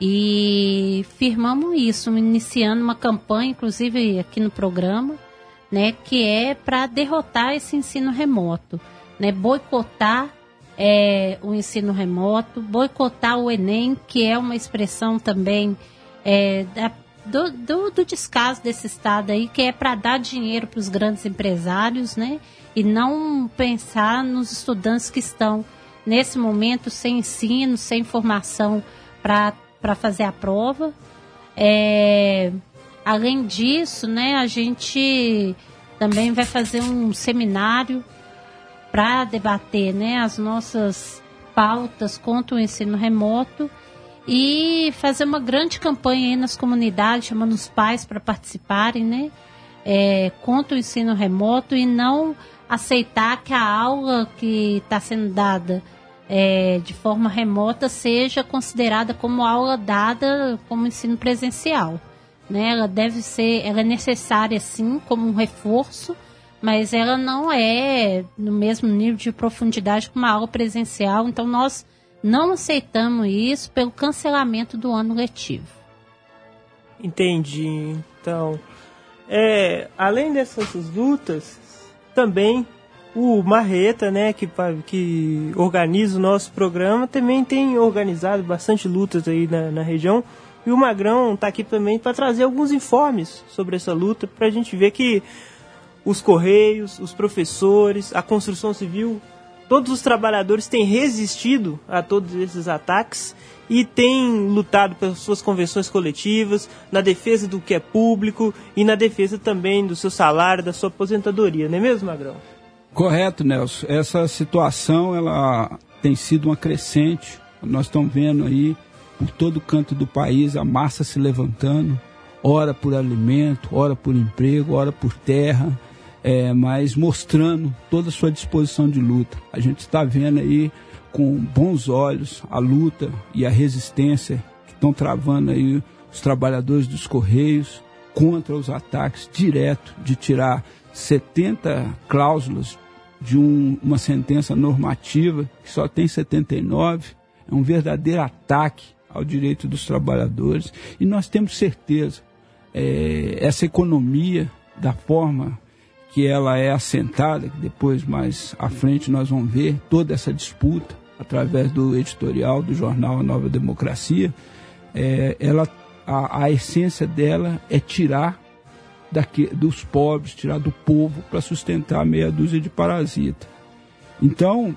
E firmamos isso, iniciando uma campanha, inclusive aqui no programa, né? Que é para derrotar esse ensino remoto, né? Boicotar é, o ensino remoto, boicotar o Enem, que é uma expressão também é, da, do, do, do, descaso desse Estado aí, que é para dar dinheiro para os grandes empresários, né? E não pensar nos estudantes que estão, nesse momento, sem ensino, sem formação para fazer a prova. É, além disso, né, a gente também vai fazer um seminário para debater né, as nossas pautas contra o ensino remoto e fazer uma grande campanha aí nas comunidades, chamando os pais para participarem, né? É, contra o ensino remoto e não aceitar que a aula que está sendo dada é, de forma remota seja considerada como aula dada como ensino presencial. Né? Ela deve ser, ela é necessária sim como um reforço, mas ela não é no mesmo nível de profundidade que uma aula presencial, então nós não aceitamos isso pelo cancelamento do ano letivo. Entendi. Então, é, além dessas lutas, também o Marreta, né, que, que organiza o nosso programa, também tem organizado bastante lutas aí na, na região. E o Magrão está aqui também para trazer alguns informes sobre essa luta, para a gente ver que os Correios, os professores, a construção civil, todos os trabalhadores têm resistido a todos esses ataques e têm lutado pelas suas convenções coletivas, na defesa do que é público e na defesa também do seu salário, da sua aposentadoria, não é mesmo, Magrão? Correto, Nelson. Essa situação ela tem sido uma crescente. Nós estamos vendo aí por todo canto do país a massa se levantando, ora por alimento, ora por emprego, ora por terra, é, mas mostrando toda a sua disposição de luta. A gente está vendo aí com bons olhos a luta e a resistência que estão travando aí os trabalhadores dos Correios contra os ataques direto de tirar 70 cláusulas de um, uma sentença normativa que só tem 79. É um verdadeiro ataque ao direito dos trabalhadores e nós temos certeza é, essa economia da forma que ela é assentada, que depois mais à frente nós vamos ver toda essa disputa através do editorial do jornal Nova Democracia, é, ela, a, a, essência dela é tirar daqui, dos pobres, tirar do povo para sustentar meia dúzia de parasitas. Então,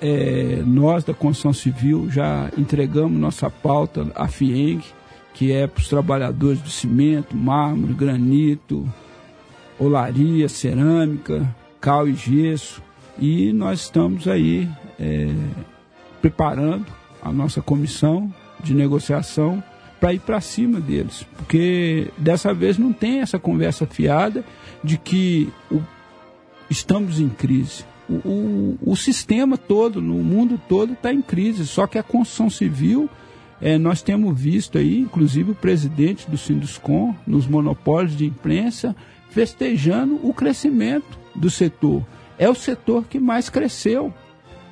é, nós da construção civil já entregamos nossa pauta à FIENG, que é para os trabalhadores do cimento, mármore, granito, olaria, cerâmica, cal e gesso. E nós estamos aí é, preparando a nossa comissão de negociação para ir para cima deles. Porque dessa vez não tem essa conversa fiada de que o, estamos em crise. O, o, o, sistema todo, no mundo todo, está em crise. Só que a construção civil, é, nós temos visto aí, inclusive o presidente do Sinduscom, nos monopólios de imprensa, festejando o crescimento do setor. É o setor que mais cresceu,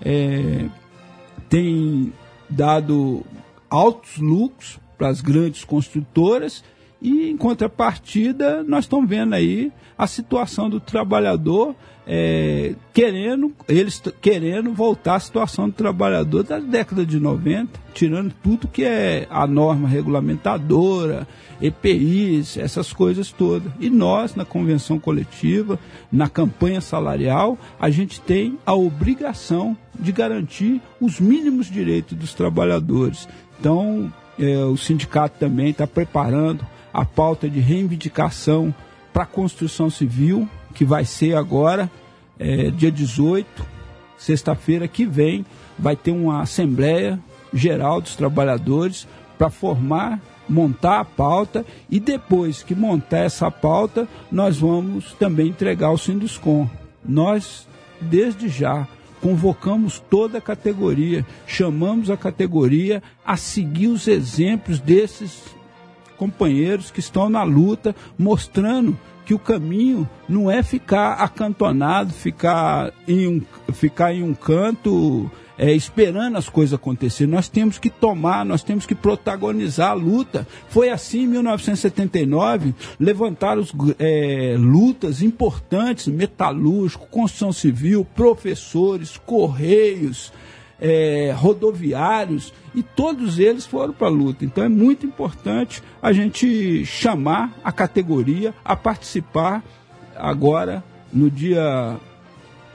é, tem dado altos lucros para as grandes construtoras e, em contrapartida, nós estamos vendo aí a situação do trabalhador é, querendo, eles querendo voltar à situação do trabalhador da década de 90, tirando tudo que é a norma regulamentadora, EPIs, essas coisas todas. E nós, na convenção coletiva, na campanha salarial, a gente tem a obrigação de garantir os mínimos direitos dos trabalhadores. Então, é, o sindicato também está preparando a pauta de reivindicação para a construção civil, que vai ser agora, é, dia 18, sexta-feira que vem, vai ter uma Assembleia Geral dos Trabalhadores para formar, montar a pauta e depois que montar essa pauta, nós vamos também entregar o Sinduscom. Nós, desde já, convocamos toda a categoria, chamamos a categoria a seguir os exemplos desses companheiros que estão na luta, mostrando que o caminho não é ficar acantonado, ficar em um, ficar em um canto é, esperando as coisas acontecerem. Nós temos que tomar, nós temos que protagonizar a luta. Foi assim em 1979, levantaram é, lutas importantes, metalúrgico, construção civil, professores, correios, é, rodoviários, e todos eles foram para a luta. Então é muito importante a gente chamar a categoria a participar agora no dia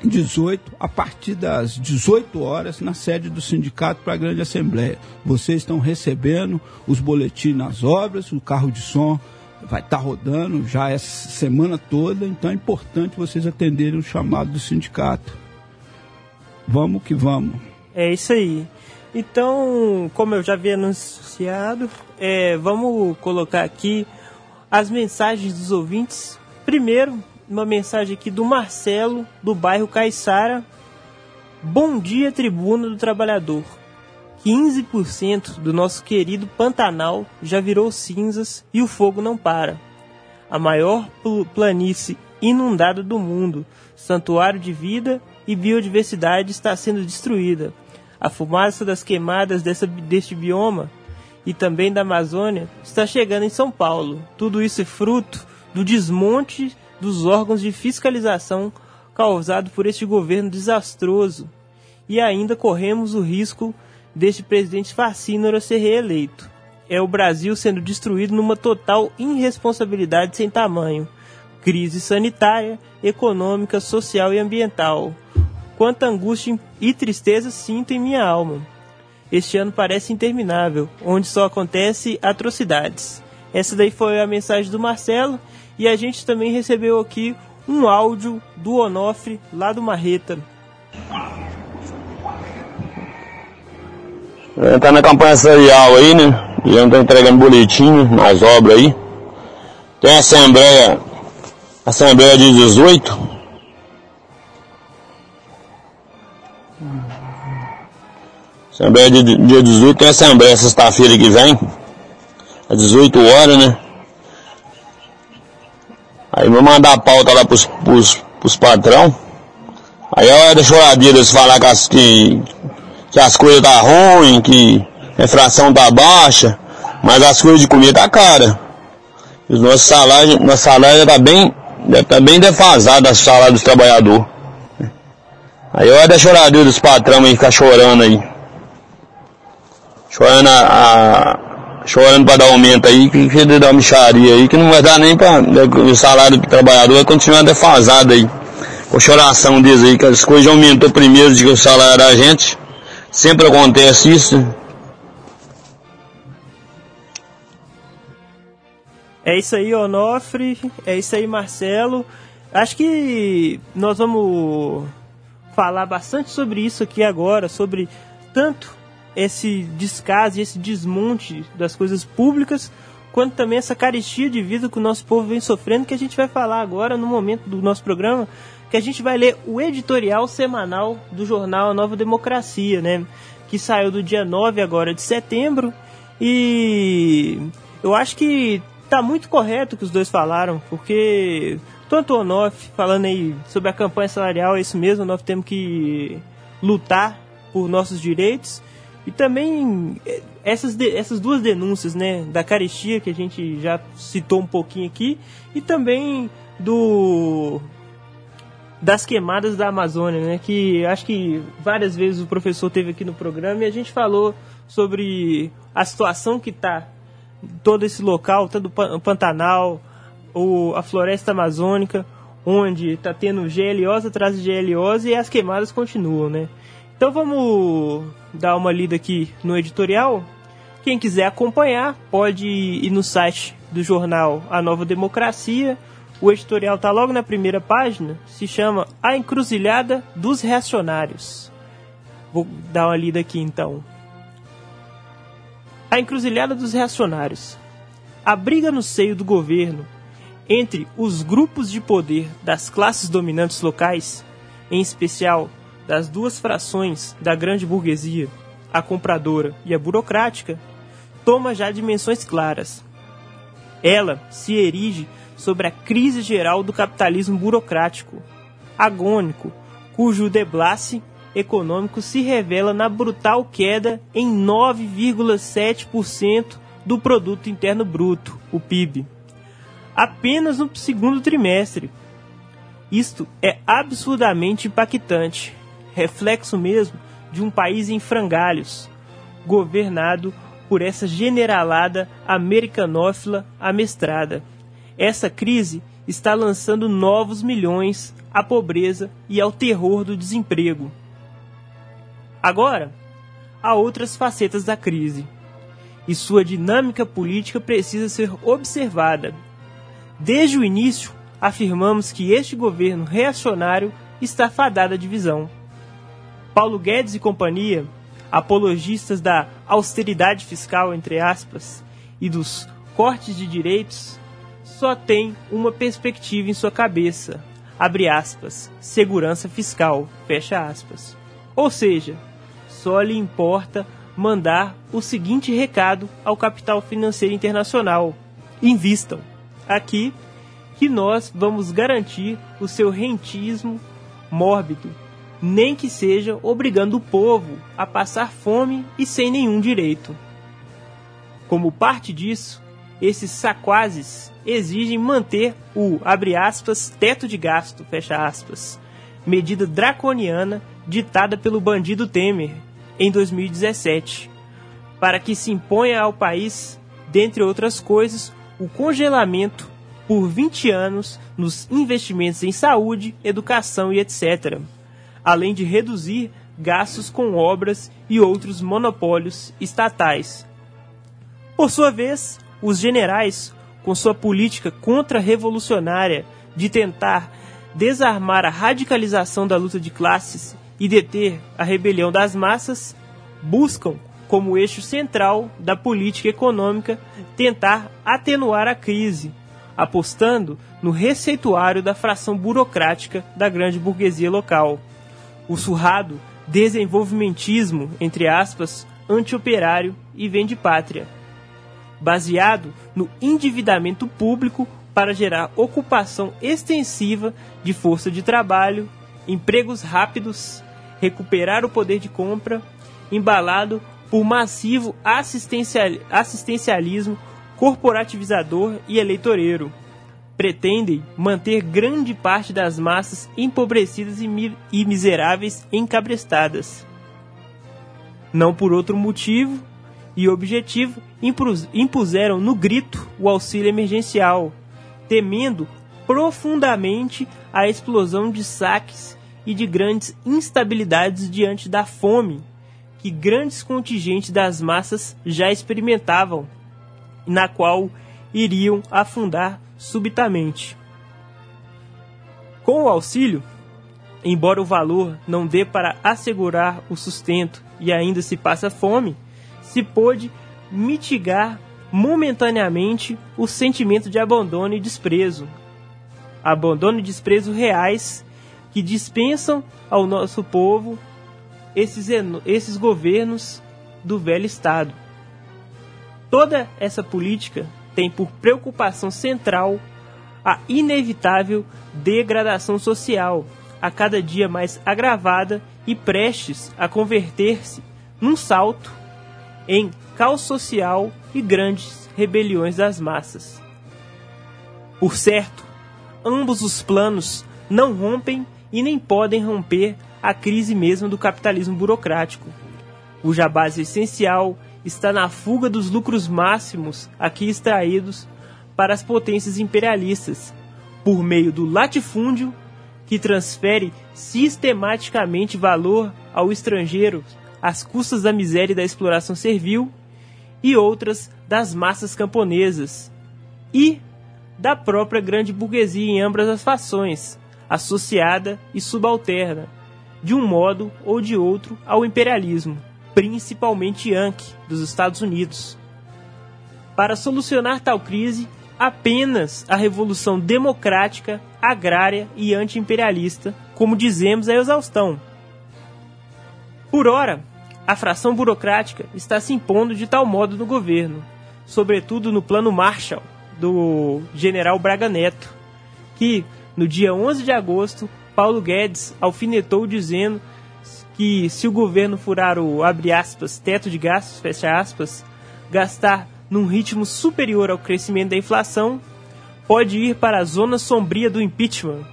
18, a partir das 18 horas, na sede do sindicato para a grande assembleia. Vocês estão recebendo os boletins nas obras, o carro de som vai estar tá rodando já essa semana toda, então é importante vocês atenderem o chamado do sindicato. Vamos que vamos. É isso aí. Então, como eu já havia anunciado, é, vamos colocar aqui as mensagens dos ouvintes. Primeiro, uma mensagem aqui do Marcelo, do bairro Caiçara. Bom dia, tribuna do trabalhador. 15% do nosso querido Pantanal já virou cinzas e o fogo não para. A maior planície inundada do mundo, santuário de vida e biodiversidade está sendo destruída. A fumaça das queimadas dessa, deste bioma e também da Amazônia está chegando em São Paulo. Tudo isso é fruto do desmonte dos órgãos de fiscalização causado por este governo desastroso. E ainda corremos o risco deste presidente fascínora ser reeleito. É o Brasil sendo destruído numa total irresponsabilidade sem tamanho. Crise sanitária, econômica, social e ambiental quanta angústia e tristeza sinto em minha alma. Este ano parece interminável, onde só acontece atrocidades. Essa daí foi a mensagem do Marcelo e a gente também recebeu aqui um áudio do Onofre lá do Marreta. É, tá na campanha serial aí, né? E eu tô entregando boletim nas obras aí. Tem a assembleia, assembleia de 18, Assembleia de dia 18 tem assembleia sexta-feira que vem, às 18 horas, né? Aí vou mandar a pauta lá pros, pros, pros patrão. Aí é hora da choradeira falar que as, que, que as coisas tá ruim, que a infração tá baixa, mas as coisas de comida tá cara. Os nossos salários, nosso salário tá bem, tá bem defasado do salário dos trabalhadores. Aí hora da choradeira dos patrão aí ficar chorando aí chorando, a, a, chorando para dar aumento aí, que filho micharia aí, que não vai dar nem para né, o salário do trabalhador vai continuar defasado aí. Com choração deles aí, que as coisas aumentou primeiro de que o salário da gente. Sempre acontece isso. É isso aí, Onofre. É isso aí, Marcelo. Acho que nós vamos falar bastante sobre isso aqui agora, sobre tanto esse descaso, esse desmonte das coisas públicas, quanto também essa carestia de vida que o nosso povo vem sofrendo, que a gente vai falar agora no momento do nosso programa, que a gente vai ler o editorial semanal do jornal Nova Democracia, né? Que saiu do dia 9 agora de setembro. E eu acho que tá muito correto o que os dois falaram, porque tanto o Onof falando aí sobre a campanha salarial, é isso mesmo, nós temos que lutar por nossos direitos. E também é, essas, de, essas duas denúncias, né, da carestia que a gente já citou um pouquinho aqui, e também do das queimadas da Amazônia, né, que acho que várias vezes o professor teve aqui no programa e a gente falou sobre a situação que está todo esse local, tanto o Pantanal, ou a floresta amazônica, onde está tendo GLOs atrás de GLOs e as queimadas continuam, né? Então vamos dar uma lida aqui no editorial. Quem quiser acompanhar pode ir no site do jornal A Nova Democracia. O editorial está logo na primeira página. Se chama A Encruzilhada dos Reacionários. Vou dar uma lida aqui então. A Encruzilhada dos Reacionários. A briga no seio do governo entre os grupos de poder das classes dominantes locais, em especial das duas frações da grande burguesia, a compradora e a burocrática, toma já dimensões claras. Ela se erige sobre a crise geral do capitalismo burocrático, agônico, cujo deblace econômico se revela na brutal queda em 9,7% do produto interno bruto, o PIB, apenas no segundo trimestre. Isto é absurdamente impactante, reflexo mesmo de um país em frangalhos, governado por essa generalada americanófila amestrada. Essa crise está lançando novos milhões à pobreza e ao terror do desemprego. Agora, há outras facetas da crise, e sua dinâmica política precisa ser observada. Desde o início, afirmamos que este governo reacionário está fadado à divisão. Paulo Guedes e companhia, apologistas da austeridade fiscal, entre aspas, e dos cortes de direitos, só têm uma perspectiva em sua cabeça, abre aspas, segurança fiscal, fecha aspas. Ou seja, só lhe importa mandar o seguinte recado ao capital financeiro internacional: invistam. Aqui que nós vamos garantir o seu rentismo mórbido, nem que seja obrigando o povo a passar fome e sem nenhum direito. Como parte disso, esses saquazes exigem manter o, abre aspas, teto de gasto, fecha aspas, medida draconiana ditada pelo bandido Temer em 2017, para que se imponha ao país, dentre outras coisas, o congelamento por 20 anos nos investimentos em saúde, educação e etc., além de reduzir gastos com obras e outros monopólios estatais. Por sua vez, os generais, com sua política contra-revolucionária de tentar desarmar a radicalização da luta de classes e deter a rebelião das massas, buscam, como eixo central da política econômica, tentar atenuar a crise, apostando no receituário da fração burocrática da grande burguesia local. O surrado desenvolvimentismo, entre aspas, antioperário e vende-pátria, baseado no endividamento público para gerar ocupação extensiva de força de trabalho, empregos rápidos, recuperar o poder de compra, embalado por massivo assistencial, assistencialismo corporativizador e eleitoreiro. Pretendem manter grande parte das massas empobrecidas e, mi e miseráveis encabrestadas. Não por outro motivo e objetivo, impuseram no grito o auxílio emergencial, temendo profundamente a explosão de saques e de grandes instabilidades diante da fome que grandes contingentes das massas já experimentavam, na qual iriam afundar subitamente. Com o auxílio, embora o valor não dê para assegurar o sustento e ainda se passa fome, se pôde mitigar momentaneamente o sentimento de abandono e desprezo. Abandono e desprezo reais que dispensam ao nosso povo esses, esses governos do velho Estado. Toda essa política tem por preocupação central a inevitável degradação social, a cada dia mais agravada e prestes a converter-se num salto em caos social e grandes rebeliões das massas. Por certo, ambos os planos não rompem e nem podem romper a crise mesmo do capitalismo burocrático, cuja base essencial está na fuga dos lucros máximos aqui extraídos para as potências imperialistas, por meio do latifúndio, que transfere sistematicamente valor ao estrangeiro às custas da miséria e da exploração servil, e outras das massas camponesas, e da própria grande burguesia em ambas as fações, associada e subalterna, de um modo ou de outro, ao imperialismo, principalmente Yankee, dos Estados Unidos. Para solucionar tal crise, apenas a revolução democrática, agrária e anti-imperialista, como dizemos a exaustão. Por ora, a fração burocrática está se impondo de tal modo no governo, sobretudo no plano Marshall do general Braga Neto, que no dia 11 de agosto, Paulo Guedes alfinetou dizendo que se o governo furar o aspas, teto de gastos, aspas, gastar num ritmo superior ao crescimento da inflação, pode ir para a zona sombria do impeachment.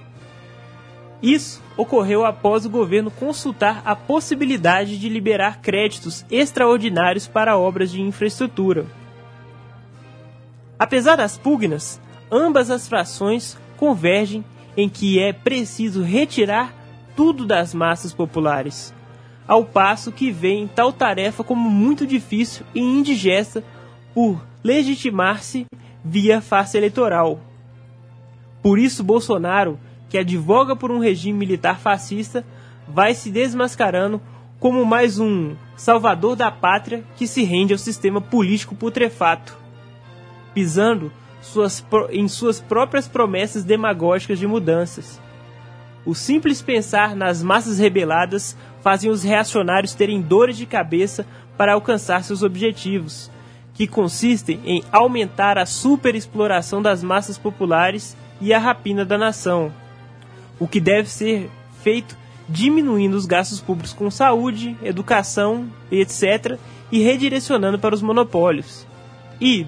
Isso ocorreu após o governo consultar a possibilidade de liberar créditos extraordinários para obras de infraestrutura. Apesar das pugnas, ambas as frações convergem em que é preciso retirar tudo das massas populares, ao passo que veem tal tarefa como muito difícil e indigesta por legitimar-se via face eleitoral. Por isso, Bolsonaro, que advoga por um regime militar fascista, vai se desmascarando como mais um salvador da pátria que se rende ao sistema político putrefato, pisando suas, em suas próprias promessas demagógicas de mudanças. O simples pensar nas massas rebeladas fazem os reacionários terem dores de cabeça para alcançar seus objetivos, que consistem em aumentar a superexploração das massas populares e a rapina da nação, o que deve ser feito diminuindo os gastos públicos com saúde, educação, etc., e redirecionando para os monopólios. E,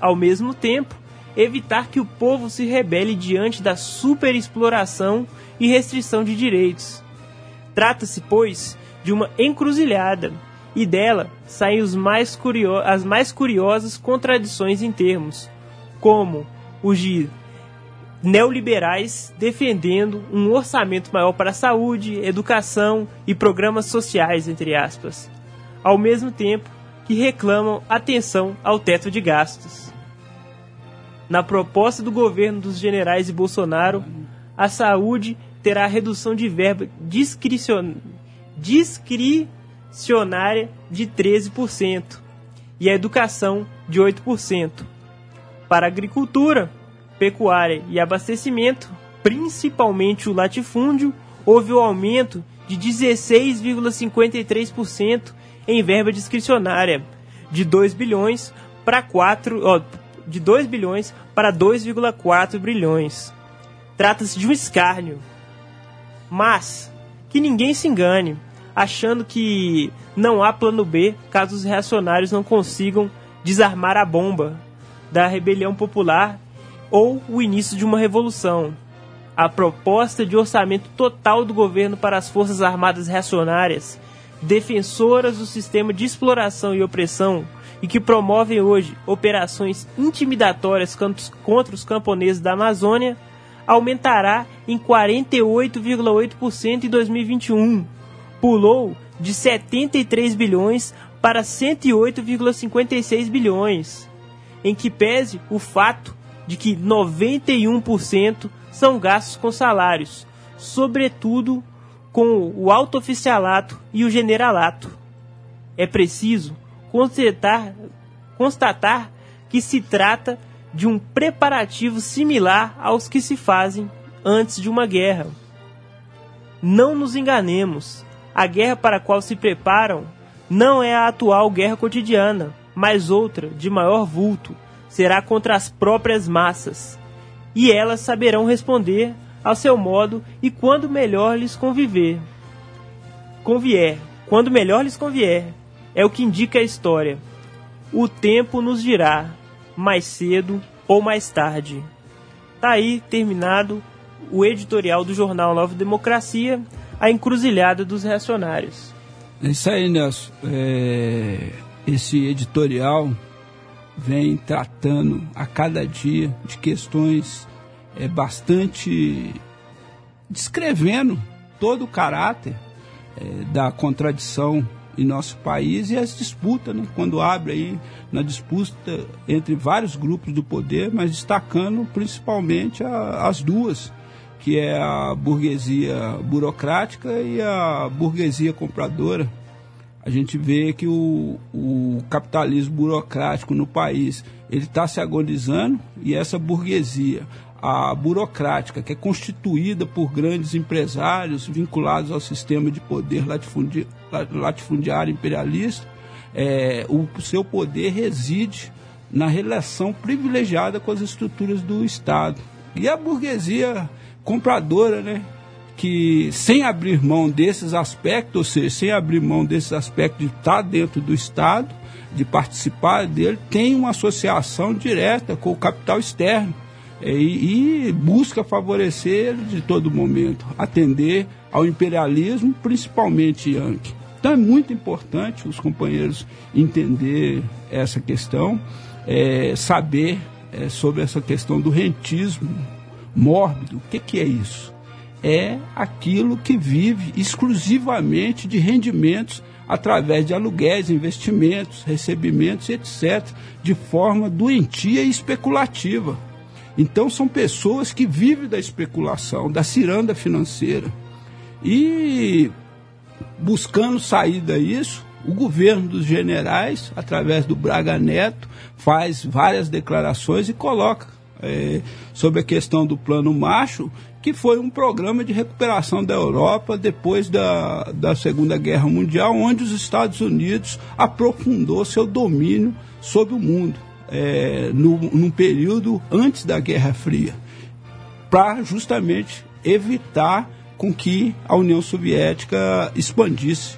ao mesmo tempo, evitar que o povo se rebele diante da superexploração e restrição de direitos. Trata-se, pois, de uma encruzilhada, e dela saem mais as mais curiosas contradições em termos, como os de neoliberais defendendo um orçamento maior para a saúde, educação e programas sociais, entre aspas, ao mesmo tempo que reclamam atenção ao teto de gastos. Na proposta do governo dos generais e Bolsonaro, a saúde terá redução de verba discricion... discricionária de 13% e a educação de 8%. Para a agricultura, pecuária e abastecimento, principalmente o latifúndio, houve o um aumento de 16,53% em verba discricionária, de 2 bilhões para 4, ó, de 2 bilhões para 2,4 bilhões. Trata-se de um escárnio. Mas que ninguém se engane, achando que não há plano B caso os reacionários não consigam desarmar a bomba da rebelião popular ou o início de uma revolução. A proposta de orçamento total do governo para as Forças Armadas Reacionárias, defensoras do sistema de exploração e opressão e que promovem hoje operações intimidatórias contra os camponeses da Amazônia, aumentará em 48,8% em 2021. Pulou de 73 bilhões para 108,56 bilhões, em que pese o fato de que 91% são gastos com salários, sobretudo com o alto oficialato e o generalato. É preciso constatar, constatar que se trata de um preparativo similar aos que se fazem antes de uma guerra. Não nos enganemos, a guerra para a qual se preparam não é a atual guerra cotidiana, mas outra de maior vulto, será contra as próprias massas, e elas saberão responder ao seu modo e quando melhor lhes conviver. Convier, quando melhor lhes convier, é o que indica a história. O tempo nos dirá, mais cedo ou mais tarde. Tá aí terminado o editorial do jornal Nova Democracia, a encruzilhada dos reacionários. É isso aí, Nelson. É, esse editorial vem tratando a cada dia de questões é, bastante descrevendo todo o caráter é, da contradição em nosso país e as disputas, né? quando abre aí na disputa entre vários grupos do poder, mas destacando principalmente a, as duas, que é a burguesia burocrática e a burguesia compradora a gente vê que o, o capitalismo burocrático no país ele está se agonizando e essa burguesia a burocrática, que é constituída por grandes empresários vinculados ao sistema de poder latifundi latifundiário imperialista, é, o seu poder reside na relação privilegiada com as estruturas do Estado. E a burguesia compradora, né, que sem abrir mão desses aspectos, ou seja, sem abrir mão desses aspectos de estar dentro do Estado, de participar dele, tem uma associação direta com o capital externo é, e, e busca favorecer de todo momento, atender ao imperialismo, principalmente Yankee. Então é muito importante os companheiros entender essa questão, é, saber é, sobre essa questão do rentismo mórbido. O que, que é isso? É aquilo que vive exclusivamente de rendimentos através de aluguéis, investimentos, recebimentos, etc., de forma doentia e especulativa. Então são pessoas que vivem da especulação, da ciranda financeira. E buscando saída isso, o governo dos generais, através do Braga Neto, faz várias declarações e coloca é, sobre a questão do plano macho, que foi um programa de recuperação da Europa depois da, da Segunda Guerra Mundial, onde os Estados Unidos aprofundou seu domínio sobre o mundo, é, no, num período antes da Guerra Fria, para justamente evitar com que a União Soviética expandisse.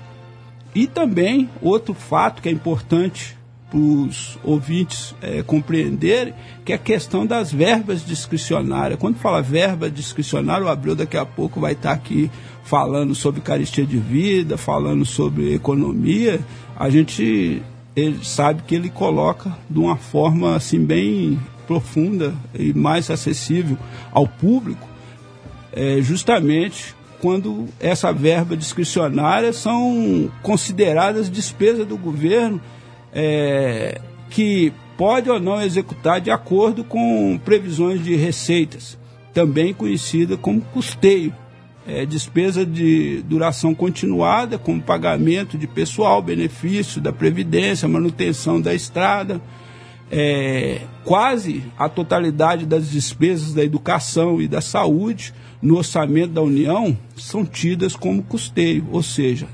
E também outro fato que é importante para os ouvintes é, compreenderem, que é a questão das verbas discricionárias. Quando fala verba discricionária, o Abreu daqui a pouco vai estar aqui falando sobre caristia de vida, falando sobre economia, a gente ele sabe que ele coloca de uma forma assim bem profunda e mais acessível ao público é, justamente quando essa verba discricionária são consideradas despesa do governo é, que pode ou não executar de acordo com previsões de receitas, também conhecida como custeio. É, despesa de duração continuada, como pagamento de pessoal, benefício da Previdência, manutenção da estrada, é, quase a totalidade das despesas da educação e da saúde, no orçamento da União são tidas como custeio, ou seja,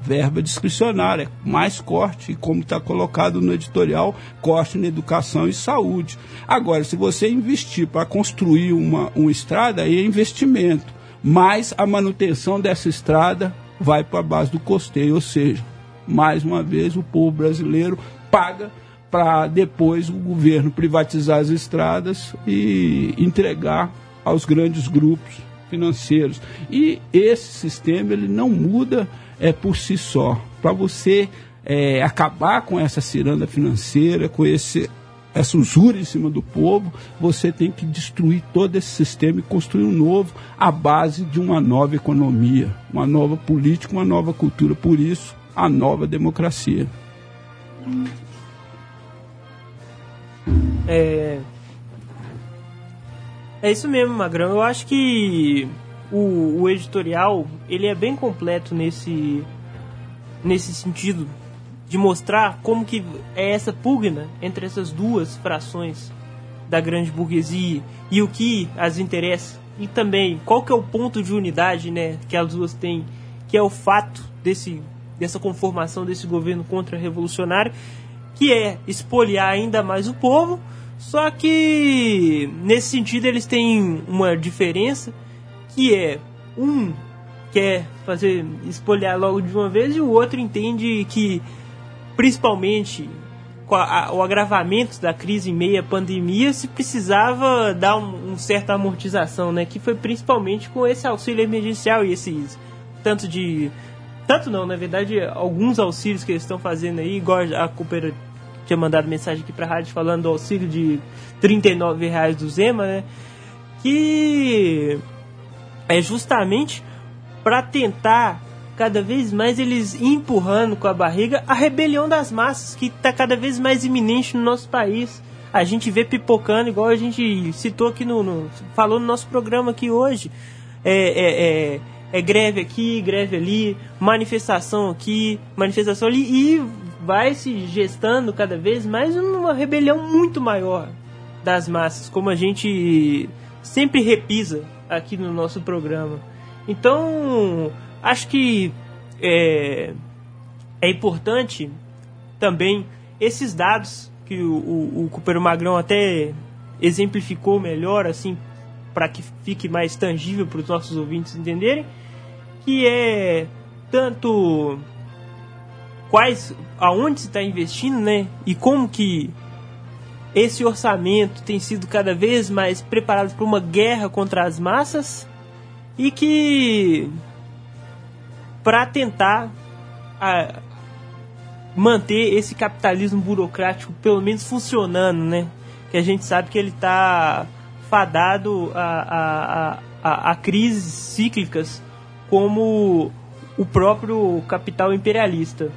verba discricionária, mais corte, como está colocado no editorial, corte na educação e saúde. Agora, se você investir para construir uma, uma estrada, aí é investimento, mas a manutenção dessa estrada vai para a base do custeio, ou seja, mais uma vez o povo brasileiro paga para depois o governo privatizar as estradas e entregar aos grandes grupos financeiros. E esse sistema ele não muda é, por si só. Para você é, acabar com essa ciranda financeira, com esse, essa usura em cima do povo, você tem que destruir todo esse sistema e construir um novo à base de uma nova economia, uma nova política, uma nova cultura. Por isso, a nova democracia. É, é isso mesmo, Magrão. Eu acho que o, o editorial ele é bem completo nesse nesse sentido de mostrar como que é essa pugna entre essas duas frações da grande burguesia e o que as interessa e também qual que é o ponto de unidade né que as duas têm que é o fato desse dessa conformação desse governo contra-revolucionário que é espoliar ainda mais o povo só que nesse sentido eles têm uma diferença que é um quer fazer espolhar logo de uma vez e o outro entende que principalmente com a, o agravamento da crise em meio à pandemia se precisava dar um, um certa amortização, né? Que foi principalmente com esse auxílio emergencial e esses tanto de tanto não, na verdade, alguns auxílios que eles estão fazendo aí, igual a tinha mandado mensagem aqui pra rádio falando do auxílio de R$ reais do Zema, né? Que é justamente para tentar cada vez mais eles empurrando com a barriga a rebelião das massas que está cada vez mais iminente no nosso país. A gente vê pipocando, igual a gente citou aqui no, no falou no nosso programa aqui hoje. É, é, é, é, greve aqui, greve ali, manifestação aqui, manifestação ali, e vai se gestando cada vez mais uma rebelião muito maior das massas, como a gente sempre repisa aqui no nosso programa. Então, acho que é, é importante também esses dados que o, o, o Cooper Magrão até exemplificou melhor, assim, para que fique mais tangível para os nossos ouvintes entenderem, que é tanto quais, aonde se está investindo, né, e como que esse orçamento tem sido cada vez mais preparado para uma guerra contra as massas e que para tentar a, manter esse capitalismo burocrático pelo menos funcionando, né? Que a gente sabe que ele está fadado a, a, a, a crises cíclicas como o próprio capital imperialista.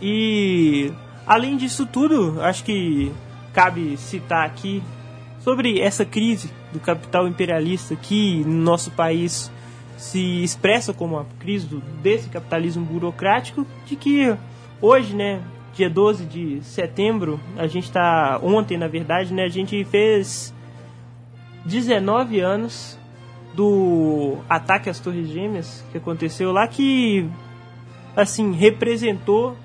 E além disso tudo, acho que cabe citar aqui sobre essa crise do capital imperialista que no nosso país se expressa como a crise do, desse capitalismo burocrático, de que hoje, né, dia 12 de setembro, a gente está ontem, na verdade, né, a gente fez 19 anos do ataque às Torres Gêmeas que aconteceu lá que assim representou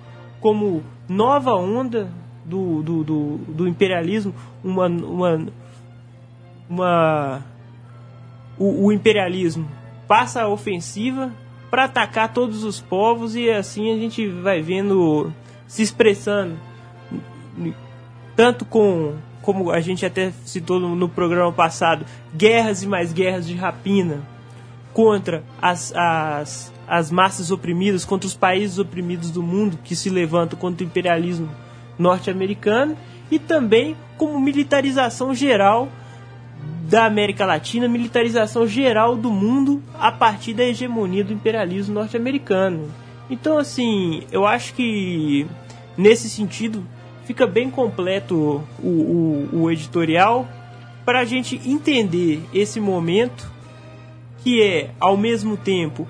como nova onda do, do, do, do imperialismo uma uma, uma o, o imperialismo passa a ofensiva para atacar todos os povos e assim a gente vai vendo se expressando. Tanto com como a gente até citou no, programa passado, guerras e mais guerras de rapina contra as, as, as massas oprimidas, contra os países oprimidos do mundo que se levantam contra o imperialismo norte-americano e também como militarização geral da América Latina, militarização geral do mundo a partir da hegemonia do imperialismo norte-americano. Então, assim, eu acho que nesse sentido fica bem completo o, o, o editorial para a gente entender esse momento que é, ao mesmo tempo,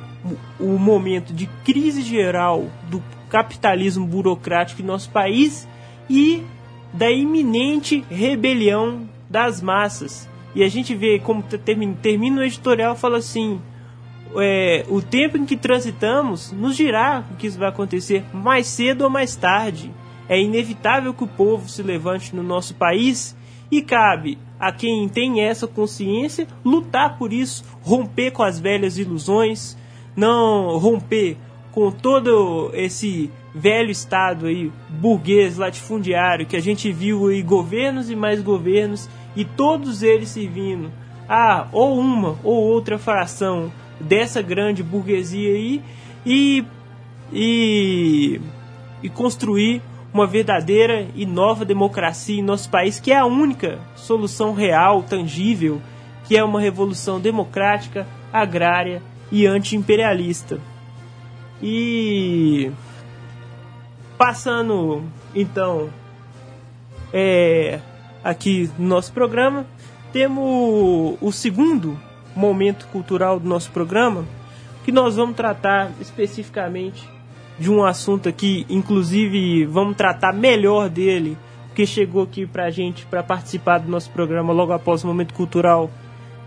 o momento de crise geral do capitalismo burocrático em nosso país e da iminente rebelião das massas e a gente vê como termina, o editorial fala assim: é, o tempo em que transitamos nos dirá o que isso vai acontecer mais cedo ou mais tarde. É inevitável que o povo se levante no nosso país e cabe a quem tem essa consciência lutar por isso, romper com as velhas ilusões, não romper com todo esse velho estado aí burguês latifundiário que a gente viu aí governos e mais governos e todos eles servindo a ou uma ou outra fração dessa grande burguesia aí e, e, e construir uma verdadeira e nova democracia em nosso país, que é a única solução real, tangível, que é uma revolução democrática, agrária e anti-imperialista. E passando então é, aqui no nosso programa. Temos o segundo momento cultural do nosso programa, que nós vamos tratar especificamente de um assunto aqui, inclusive vamos tratar melhor dele, que chegou aqui pra gente para participar do nosso programa logo após o momento cultural,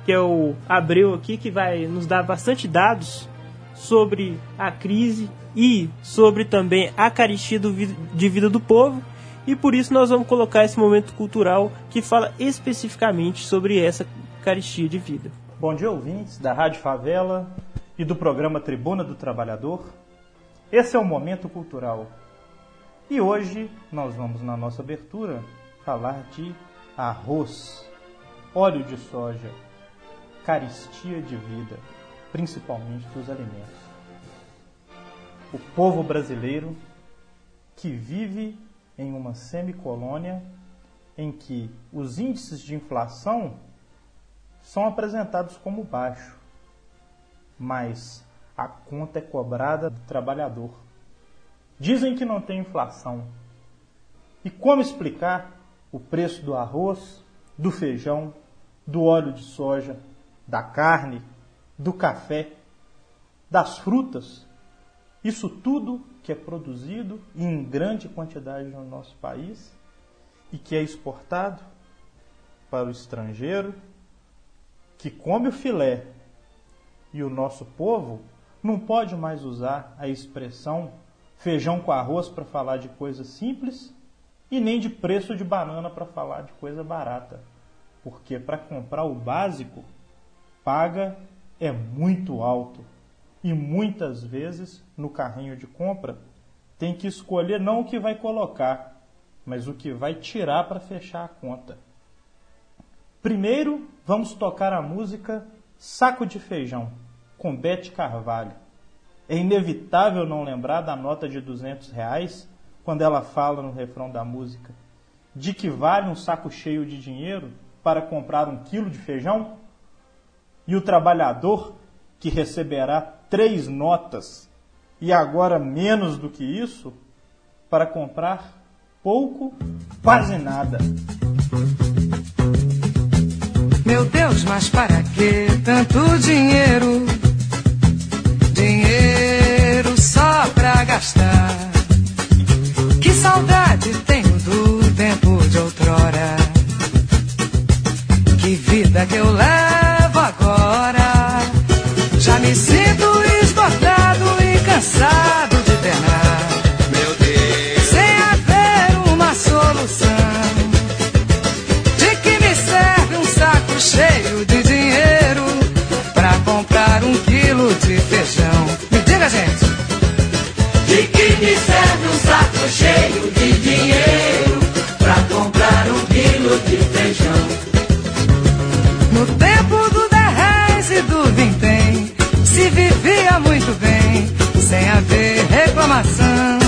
que é o Abreu aqui, que vai nos dar bastante dados sobre a crise e sobre também a caristia de vida do povo. E por isso nós vamos colocar esse momento cultural que fala especificamente sobre essa caristia de vida. Bom dia, ouvintes da Rádio Favela e do programa Tribuna do Trabalhador. Esse é o Momento Cultural. E hoje nós vamos, na nossa abertura, falar de arroz, óleo de soja, caristia de vida, principalmente dos alimentos. O povo brasileiro que vive em uma semicolônia em que os índices de inflação são apresentados como baixo, mas a conta é cobrada do trabalhador. Dizem que não tem inflação. E como explicar o preço do arroz, do feijão, do óleo de soja, da carne, do café, das frutas? Isso tudo que é produzido em grande quantidade no nosso país e que é exportado para o estrangeiro, que come o filé, e o nosso povo não pode mais usar a expressão feijão com arroz para falar de coisa simples e nem de preço de banana para falar de coisa barata. Porque para comprar o básico, paga é muito alto. E muitas vezes no carrinho de compra tem que escolher não o que vai colocar, mas o que vai tirar para fechar a conta. Primeiro, vamos tocar a música Saco de Feijão, com Bete Carvalho. É inevitável não lembrar da nota de 200 reais quando ela fala no refrão da música de que vale um saco cheio de dinheiro para comprar um quilo de feijão? E o trabalhador que receberá três notas e agora menos do que isso para comprar pouco, quase nada. Meu Deus, mas para que tanto dinheiro? Dinheiro só pra gastar. Que saudade tenho do tempo de outrora. Que vida que eu levo sem haver reclamação.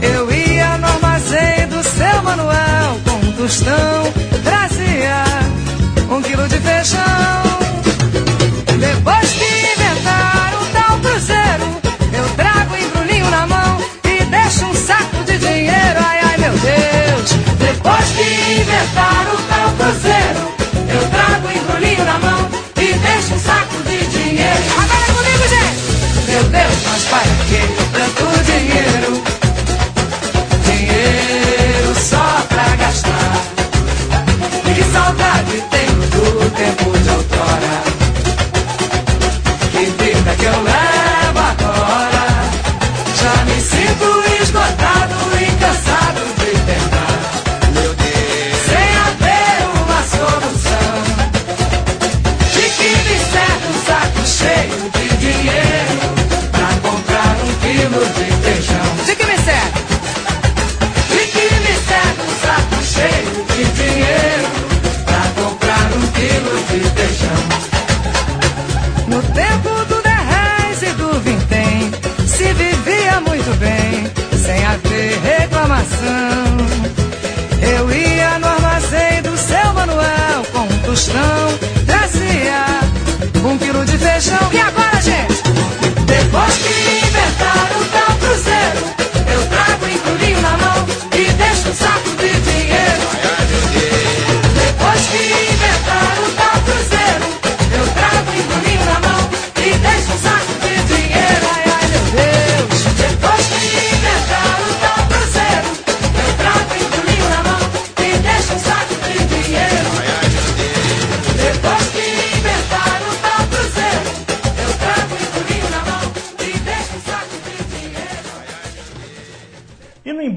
Eu ia no armazém do seu Manuel com um tostão, trazia um quilo de feijão. Mas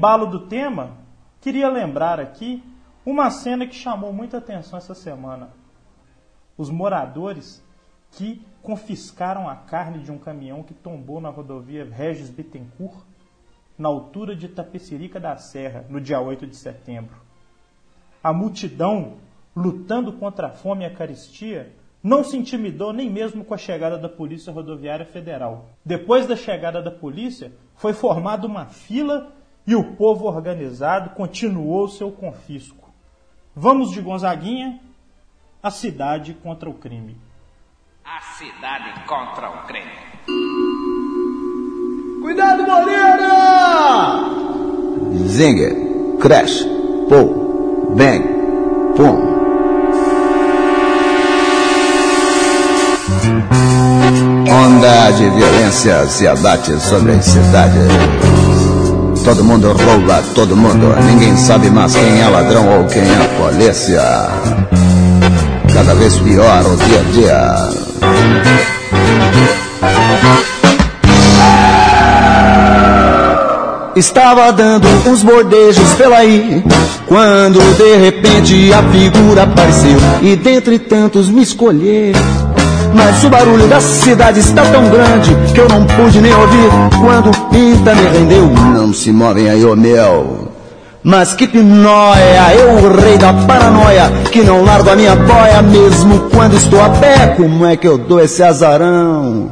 embalo do tema, queria lembrar aqui uma cena que chamou muita atenção essa semana. Os moradores que confiscaram a carne de um caminhão que tombou na rodovia Regis Bittencourt, na altura de Tapecerica da Serra, no dia 8 de setembro. A multidão, lutando contra a fome e a caristia, não se intimidou nem mesmo com a chegada da Polícia Rodoviária Federal. Depois da chegada da polícia, foi formada uma fila e o povo organizado continuou seu confisco. Vamos de Gonzaguinha, a cidade contra o crime. A cidade contra o crime. Cuidado, Moreira! Zinger, crash, pull, bang, pum. Onda de violência se abate sobre as cidades. Todo mundo rouba, todo mundo. Ninguém sabe mais quem é ladrão ou quem é polícia. Cada vez pior o dia a dia. Estava dando uns bordejos pela aí Quando de repente a figura apareceu E dentre tantos me escolher Mas o barulho da cidade está tão grande Que eu não pude nem ouvir Quando o pinta me rendeu Não se movem aí, ô meu mas que pinóia, eu o rei da paranoia Que não largo a minha boia mesmo quando estou a pé Como é que eu dou esse azarão?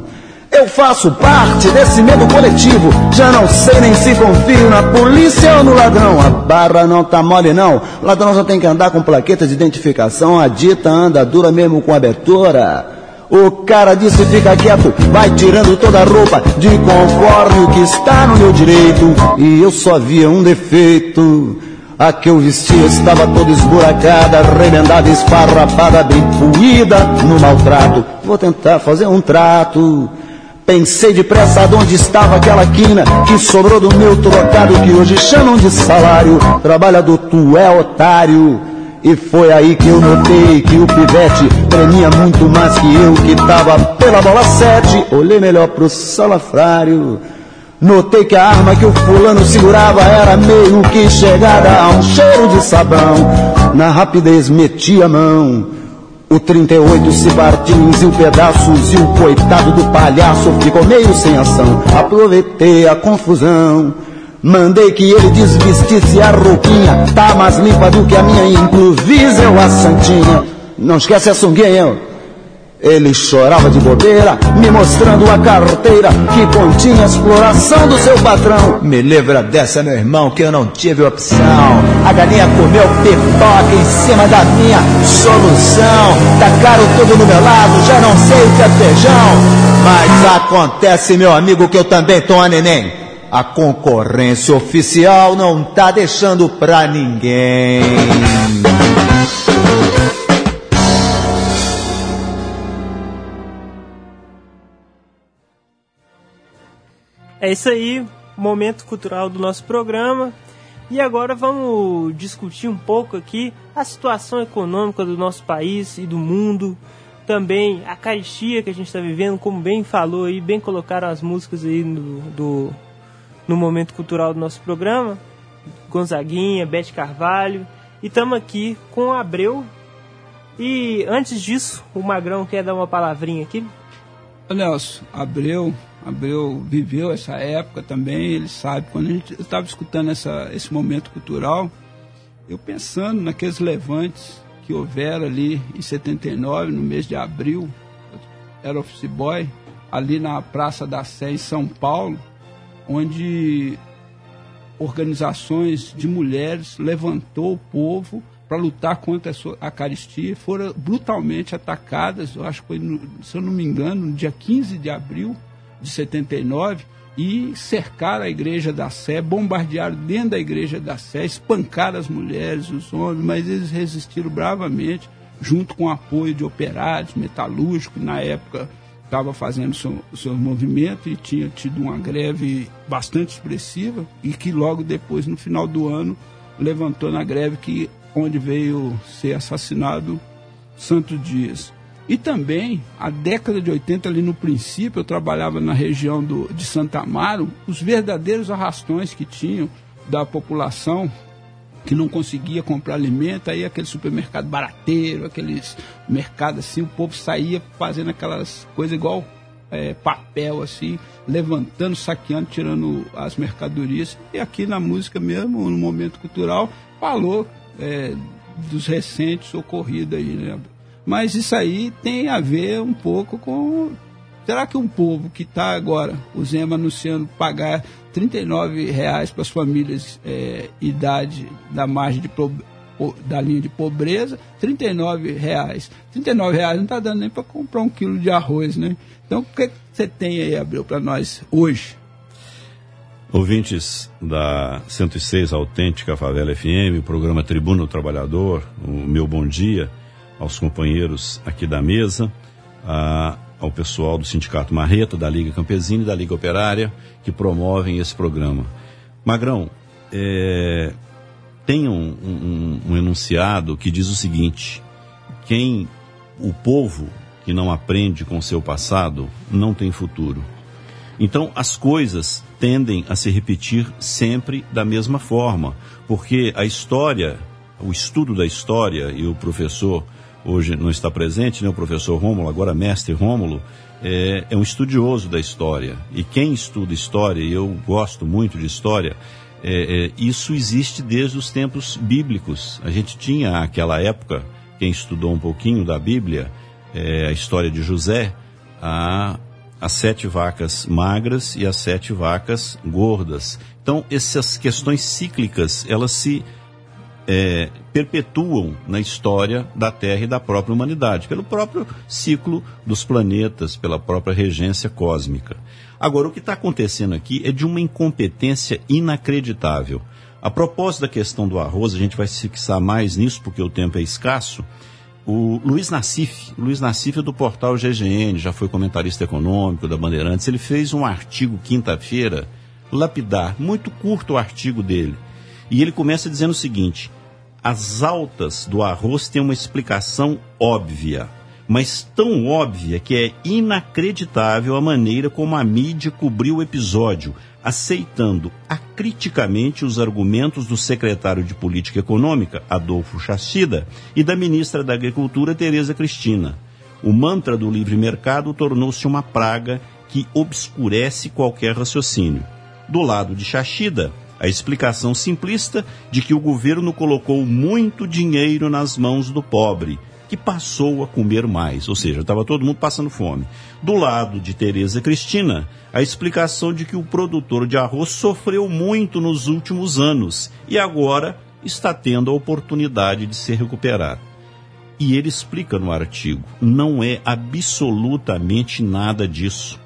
Eu faço parte desse medo coletivo. Já não sei nem se confio na polícia ou no ladrão. A barra não tá mole, não. O ladrão só tem que andar com plaqueta de identificação. A dita anda dura mesmo com abertura. O cara disse fica quieto, vai tirando toda a roupa de conforme o que está no meu direito. E eu só via um defeito. A que eu vestia estava toda esburacada, remendada, esfarrapada, bem puída no maltrato. Vou tentar fazer um trato. Pensei depressa onde estava aquela quina que sobrou do meu trocado que hoje chamam de salário. Trabalhador, tu é otário. E foi aí que eu notei que o pivete tremia muito mais que eu que tava pela bola sete. Olhei melhor pro salafrário. Notei que a arma que o fulano segurava era meio que chegada a um cheiro de sabão. Na rapidez meti a mão. O 38 se partiu em pedaços e o coitado do palhaço ficou meio sem ação. Aproveitei a confusão. Mandei que ele desvestisse a roupinha, tá mais limpa do que a minha, improviseu a santinha. Não esquece a sunguinha, ele chorava de bobeira, me mostrando a carteira que continha a exploração do seu patrão. Me livra dessa, meu irmão, que eu não tive opção. A galinha comeu pipoca em cima da minha solução. Tacaram tudo no meu lado, já não sei o que é feijão. Mas acontece, meu amigo, que eu também tô a neném. A concorrência oficial não tá deixando pra ninguém. É isso aí, momento cultural do nosso programa. E agora vamos discutir um pouco aqui a situação econômica do nosso país e do mundo. Também a caristia que a gente está vivendo, como bem falou aí, bem colocaram as músicas aí no, do, no momento cultural do nosso programa. Gonzaguinha, Bete Carvalho. E estamos aqui com o Abreu. E antes disso, o Magrão quer dar uma palavrinha aqui. Nelson, Abreu, Abreu viveu essa época também, ele sabe. Quando a gente estava escutando essa, esse momento cultural, eu pensando naqueles levantes que houveram ali em 79, no mês de abril, era office boy, ali na Praça da Sé, em São Paulo, onde organizações de mulheres levantou o povo para lutar contra a caristia, foram brutalmente atacadas, eu acho que foi, se eu não me engano, no dia 15 de abril de 79, e cercaram a igreja da Sé, bombardearam dentro da igreja da Sé, espancaram as mulheres, os homens, mas eles resistiram bravamente, junto com o apoio de operários, metalúrgicos, na época estava fazendo seu, seu movimento e tinha tido uma greve bastante expressiva e que logo depois, no final do ano, levantou na greve que onde veio ser assassinado Santos Dias. E também, a década de 80, ali no princípio, eu trabalhava na região do, de Santa Amaro, os verdadeiros arrastões que tinham da população que não conseguia comprar alimento, aí aquele supermercado barateiro, aqueles mercados assim, o povo saía fazendo aquelas coisas igual é, papel assim, levantando, saqueando, tirando as mercadorias. E aqui na música mesmo, no momento cultural, falou é, dos recentes ocorridos aí, né? Mas isso aí tem a ver um pouco com. Será que um povo que está agora, o Zema anunciando pagar R$ reais para as famílias é, idade da margem de da linha de pobreza, R$ reais. R$ reais não está dando nem para comprar um quilo de arroz, né? Então, o que você tem aí, Abreu, para nós hoje? Ouvintes da 106 Autêntica Favela FM, o programa Tribuna do Trabalhador, o meu bom dia aos companheiros aqui da mesa, a, ao pessoal do Sindicato Marreta, da Liga Campesina e da Liga Operária, que promovem esse programa. Magrão, é, tem um, um, um enunciado que diz o seguinte: quem o povo que não aprende com seu passado não tem futuro. Então, as coisas tendem a se repetir sempre da mesma forma, porque a história, o estudo da história, e o professor hoje não está presente, né, o professor Rômulo, agora mestre Rômulo, é, é um estudioso da história. E quem estuda história, e eu gosto muito de história, é, é, isso existe desde os tempos bíblicos. A gente tinha aquela época, quem estudou um pouquinho da Bíblia, é, a história de José, a, as sete vacas magras e as sete vacas gordas. Então, essas questões cíclicas, elas se é, perpetuam na história da Terra e da própria humanidade, pelo próprio ciclo dos planetas, pela própria regência cósmica. Agora, o que está acontecendo aqui é de uma incompetência inacreditável. A propósito da questão do arroz, a gente vai se fixar mais nisso porque o tempo é escasso. O Luiz Nassif, Luiz Nassif é do portal GGN, já foi comentarista econômico da Bandeirantes. Ele fez um artigo quinta-feira, lapidar, muito curto o artigo dele. E ele começa dizendo o seguinte: as altas do arroz têm uma explicação óbvia mas tão óbvia que é inacreditável a maneira como a mídia cobriu o episódio, aceitando acriticamente os argumentos do secretário de Política Econômica, Adolfo Chachida, e da ministra da Agricultura, Tereza Cristina. O mantra do livre mercado tornou-se uma praga que obscurece qualquer raciocínio. Do lado de Chachida, a explicação simplista de que o governo colocou muito dinheiro nas mãos do pobre que passou a comer mais, ou seja, estava todo mundo passando fome. Do lado de Tereza Cristina, a explicação de que o produtor de arroz sofreu muito nos últimos anos e agora está tendo a oportunidade de se recuperar. E ele explica no artigo: não é absolutamente nada disso.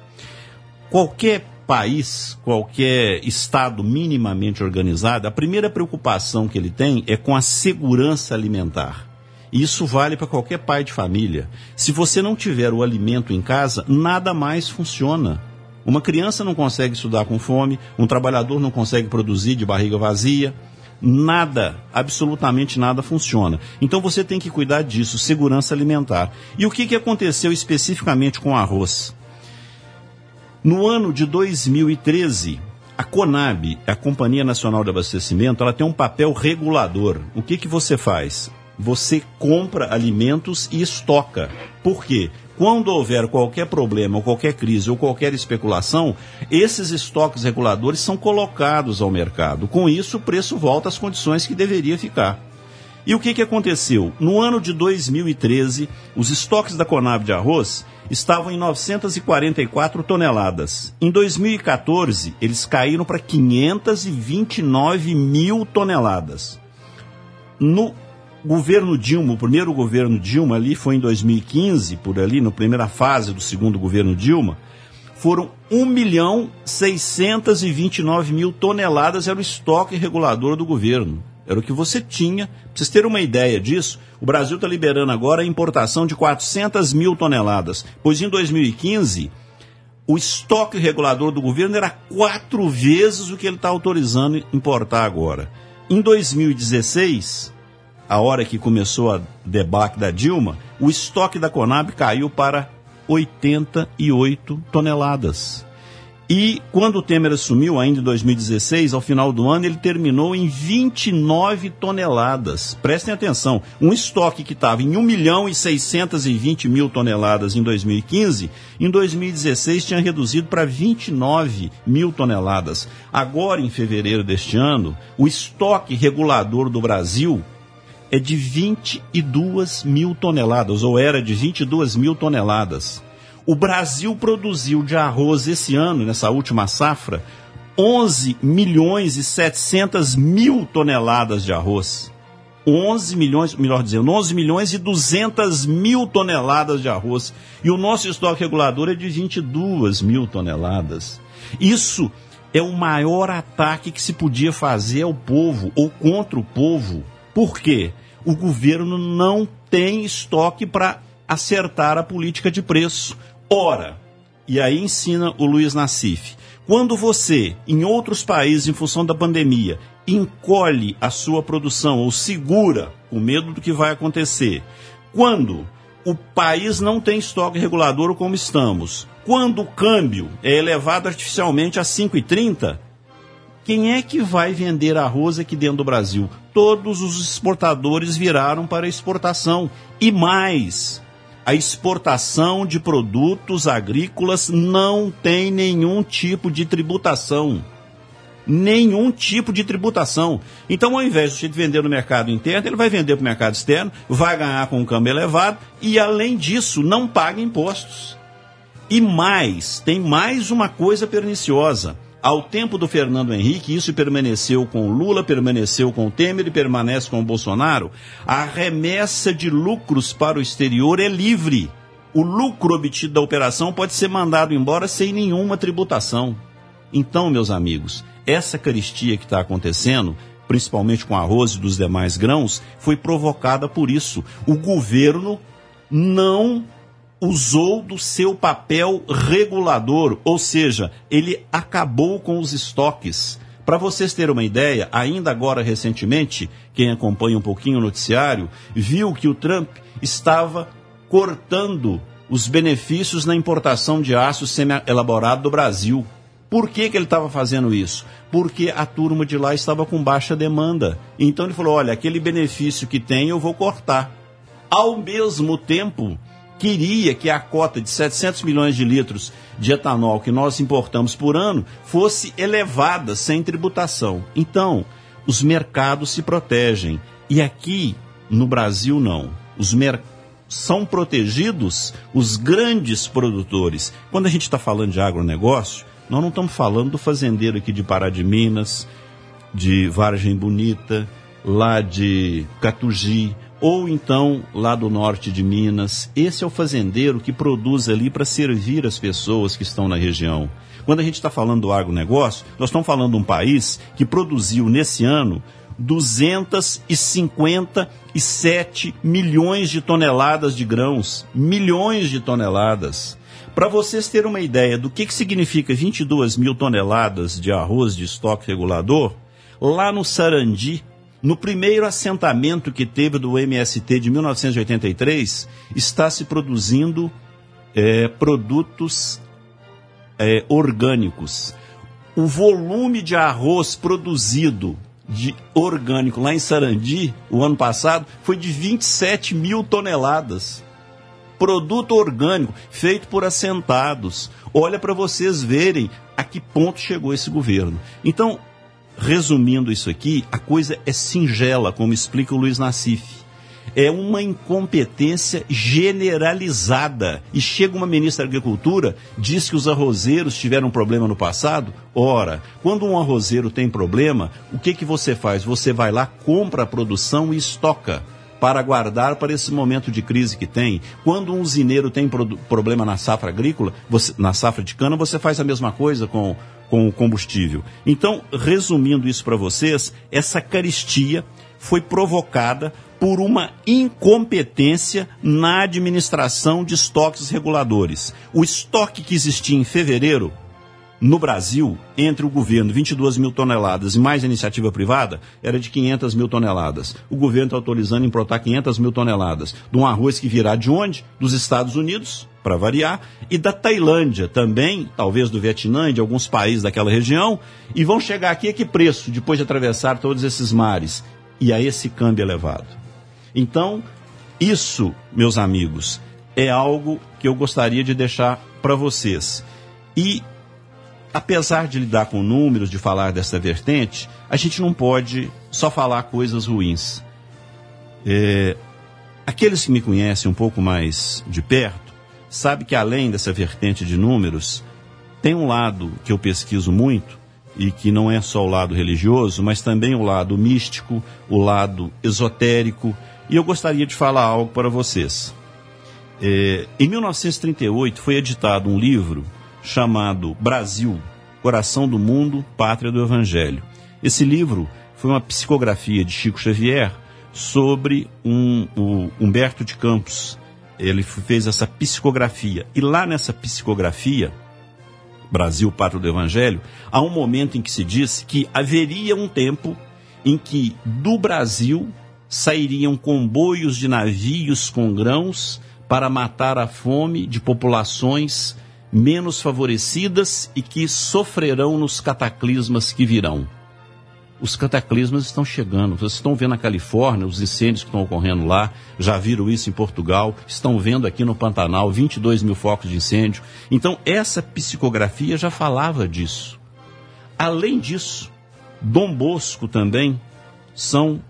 Qualquer país, qualquer estado minimamente organizado, a primeira preocupação que ele tem é com a segurança alimentar. Isso vale para qualquer pai de família. Se você não tiver o alimento em casa, nada mais funciona. Uma criança não consegue estudar com fome, um trabalhador não consegue produzir de barriga vazia. Nada, absolutamente nada funciona. Então você tem que cuidar disso, segurança alimentar. E o que, que aconteceu especificamente com o arroz? No ano de 2013, a Conab, a Companhia Nacional de Abastecimento, ela tem um papel regulador. O que, que você faz? você compra alimentos e estoca. Por quê? Quando houver qualquer problema, ou qualquer crise, ou qualquer especulação, esses estoques reguladores são colocados ao mercado. Com isso, o preço volta às condições que deveria ficar. E o que, que aconteceu? No ano de 2013, os estoques da Conab de arroz estavam em 944 toneladas. Em 2014, eles caíram para 529 mil toneladas. No governo Dilma, o primeiro governo Dilma ali foi em 2015, por ali, na primeira fase do segundo governo Dilma, foram 1 milhão 629 mil toneladas, era o estoque regulador do governo. Era o que você tinha. Para vocês terem uma ideia disso, o Brasil está liberando agora a importação de 400 mil toneladas, pois em 2015 o estoque regulador do governo era quatro vezes o que ele está autorizando importar agora. Em 2016, a hora que começou a debacle da Dilma, o estoque da Conab caiu para 88 toneladas. E quando o Temer assumiu, ainda em 2016, ao final do ano, ele terminou em 29 toneladas. Prestem atenção, um estoque que estava em 1 milhão e 620 mil toneladas em 2015, em 2016 tinha reduzido para 29 mil toneladas. Agora, em fevereiro deste ano, o estoque regulador do Brasil é de 22 mil toneladas, ou era de 22 mil toneladas. O Brasil produziu de arroz esse ano, nessa última safra, 11 milhões e 700 mil toneladas de arroz. 11 milhões, melhor dizendo, 11 milhões e 200 mil toneladas de arroz. E o nosso estoque regulador é de 22 mil toneladas. Isso é o maior ataque que se podia fazer ao povo ou contra o povo por quê? O governo não tem estoque para acertar a política de preço. Ora, e aí ensina o Luiz Nassif, Quando você, em outros países, em função da pandemia, encolhe a sua produção ou segura com medo do que vai acontecer, quando o país não tem estoque regulador como estamos, quando o câmbio é elevado artificialmente a 5,30, quem é que vai vender arroz aqui dentro do Brasil? Todos os exportadores viraram para exportação. E mais, a exportação de produtos agrícolas não tem nenhum tipo de tributação. Nenhum tipo de tributação. Então, ao invés de vender no mercado interno, ele vai vender para o mercado externo, vai ganhar com um câmbio elevado e, além disso, não paga impostos. E mais, tem mais uma coisa perniciosa ao tempo do Fernando Henrique, isso permaneceu com Lula, permaneceu com Temer e permanece com o Bolsonaro, a remessa de lucros para o exterior é livre. O lucro obtido da operação pode ser mandado embora sem nenhuma tributação. Então, meus amigos, essa caristia que está acontecendo, principalmente com arroz e dos demais grãos, foi provocada por isso. O governo não usou do seu papel regulador, ou seja, ele acabou com os estoques. Para vocês terem uma ideia, ainda agora recentemente, quem acompanha um pouquinho o noticiário, viu que o Trump estava cortando os benefícios na importação de aço semi-elaborado do Brasil. Por que, que ele estava fazendo isso? Porque a turma de lá estava com baixa demanda. Então ele falou: olha, aquele benefício que tem eu vou cortar. Ao mesmo tempo, queria que a cota de 700 milhões de litros de etanol que nós importamos por ano fosse elevada sem tributação. Então, os mercados se protegem. E aqui no Brasil não. Os mercados são protegidos os grandes produtores. Quando a gente está falando de agronegócio, nós não estamos falando do fazendeiro aqui de Pará de Minas, de Vargem Bonita, lá de Catugi, ou então lá do norte de Minas. Esse é o fazendeiro que produz ali para servir as pessoas que estão na região. Quando a gente está falando do agronegócio, nós estamos falando de um país que produziu nesse ano 257 milhões de toneladas de grãos. Milhões de toneladas. Para vocês terem uma ideia do que, que significa 22 mil toneladas de arroz de estoque regulador, lá no Sarandi, no primeiro assentamento que teve do MST de 1983, está se produzindo é, produtos é, orgânicos. O volume de arroz produzido de orgânico lá em Sarandi, o ano passado, foi de 27 mil toneladas. Produto orgânico, feito por assentados. Olha para vocês verem a que ponto chegou esse governo. Então, resumindo isso aqui, a coisa é singela, como explica o Luiz Nassif. É uma incompetência generalizada. E chega uma ministra da Agricultura, diz que os arrozeiros tiveram problema no passado. Ora, quando um arrozeiro tem problema, o que, que você faz? Você vai lá, compra a produção e estoca para guardar para esse momento de crise que tem. Quando um usineiro tem pro problema na safra agrícola, você, na safra de cana, você faz a mesma coisa com com o combustível. Então, resumindo isso para vocês, essa caristia foi provocada por uma incompetência na administração de estoques reguladores. O estoque que existia em fevereiro no Brasil, entre o governo, 22 mil toneladas e mais a iniciativa privada, era de 500 mil toneladas. O governo está autorizando importar 500 mil toneladas de um arroz que virá de onde? Dos Estados Unidos, para variar, e da Tailândia também, talvez do Vietnã e de alguns países daquela região, e vão chegar aqui a que preço, depois de atravessar todos esses mares? E a esse câmbio elevado. Então, isso, meus amigos, é algo que eu gostaria de deixar para vocês. E apesar de lidar com números, de falar dessa vertente, a gente não pode só falar coisas ruins. É, aqueles que me conhecem um pouco mais de perto, sabem que além dessa vertente de números, tem um lado que eu pesquiso muito, e que não é só o lado religioso, mas também o lado místico, o lado esotérico, e eu gostaria de falar algo para vocês. É, em 1938 foi editado um livro chamado Brasil, Coração do Mundo, Pátria do Evangelho. Esse livro foi uma psicografia de Chico Xavier sobre um, o Humberto de Campos. Ele fez essa psicografia. E lá nessa psicografia, Brasil, Pátria do Evangelho, há um momento em que se disse que haveria um tempo em que do Brasil sairiam comboios de navios com grãos para matar a fome de populações menos favorecidas e que sofrerão nos cataclismas que virão. Os cataclismas estão chegando. Vocês estão vendo na Califórnia os incêndios que estão ocorrendo lá, já viram isso em Portugal, estão vendo aqui no Pantanal 22 mil focos de incêndio. Então, essa psicografia já falava disso. Além disso, Dom Bosco também são.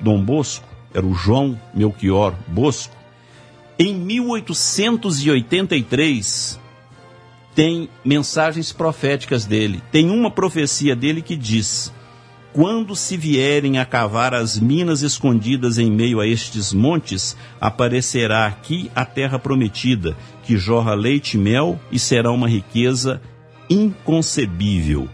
Dom Bosco era o João Melchior Bosco. Em 1883, tem mensagens proféticas dele. Tem uma profecia dele que diz: Quando se vierem a cavar as minas escondidas em meio a estes montes, aparecerá aqui a terra prometida, que jorra leite e mel e será uma riqueza inconcebível.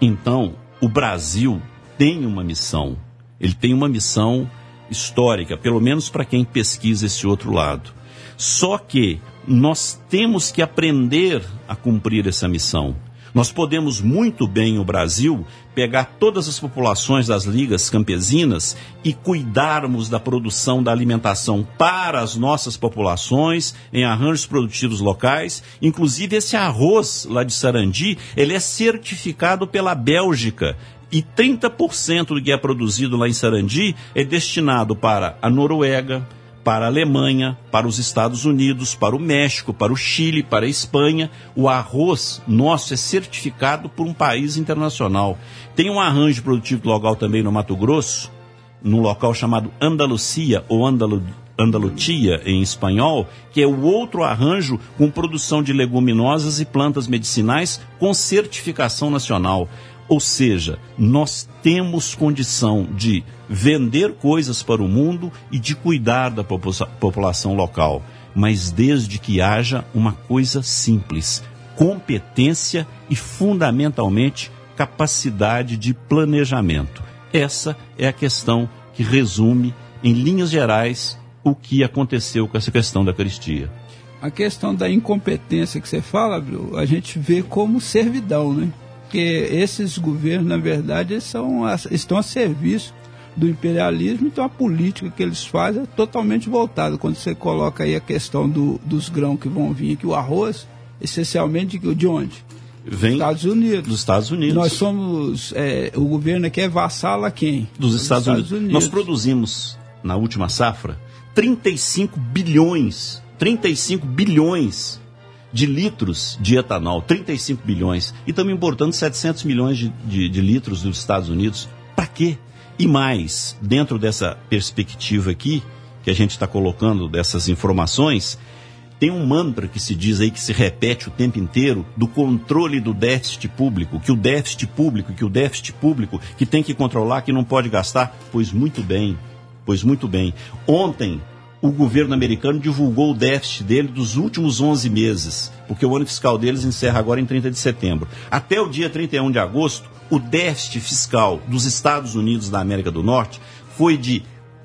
Então, o Brasil tem uma missão. Ele tem uma missão histórica, pelo menos para quem pesquisa esse outro lado. Só que nós temos que aprender a cumprir essa missão. Nós podemos muito bem, o Brasil, pegar todas as populações das ligas campesinas e cuidarmos da produção da alimentação para as nossas populações, em arranjos produtivos locais. Inclusive, esse arroz lá de Sarandi, ele é certificado pela Bélgica. E 30% do que é produzido lá em Sarandi é destinado para a Noruega, para a Alemanha, para os Estados Unidos, para o México, para o Chile, para a Espanha. O arroz nosso é certificado por um país internacional. Tem um arranjo produtivo local também no Mato Grosso, num local chamado Andalucia ou Andalu Andalutia em espanhol, que é o outro arranjo com produção de leguminosas e plantas medicinais com certificação nacional. Ou seja, nós temos condição de vender coisas para o mundo e de cuidar da população local, mas desde que haja uma coisa simples: competência e, fundamentalmente, capacidade de planejamento. Essa é a questão que resume, em linhas gerais, o que aconteceu com essa questão da Eucaristia. A questão da incompetência que você fala, a gente vê como servidão, né? Porque esses governos, na verdade, são, estão a serviço do imperialismo, então a política que eles fazem é totalmente voltada. Quando você coloca aí a questão do, dos grãos que vão vir aqui, o arroz, essencialmente de onde? Vem Estados Unidos. Dos Estados Unidos. Nós somos, é, o governo aqui é vassalo a quem? Dos, dos Estados, Estados Unidos. Unidos. Nós produzimos, na última safra, 35 bilhões, 35 bilhões de litros de etanol, 35 bilhões, e estamos importando 700 milhões de, de, de litros dos Estados Unidos. Para quê? E mais, dentro dessa perspectiva aqui, que a gente está colocando dessas informações, tem um mantra que se diz aí, que se repete o tempo inteiro, do controle do déficit público, que o déficit público, que o déficit público, que tem que controlar, que não pode gastar. Pois muito bem, pois muito bem. Ontem, o governo americano divulgou o déficit dele dos últimos 11 meses, porque o ano fiscal deles encerra agora em 30 de setembro. Até o dia 31 de agosto, o déficit fiscal dos Estados Unidos da América do Norte foi de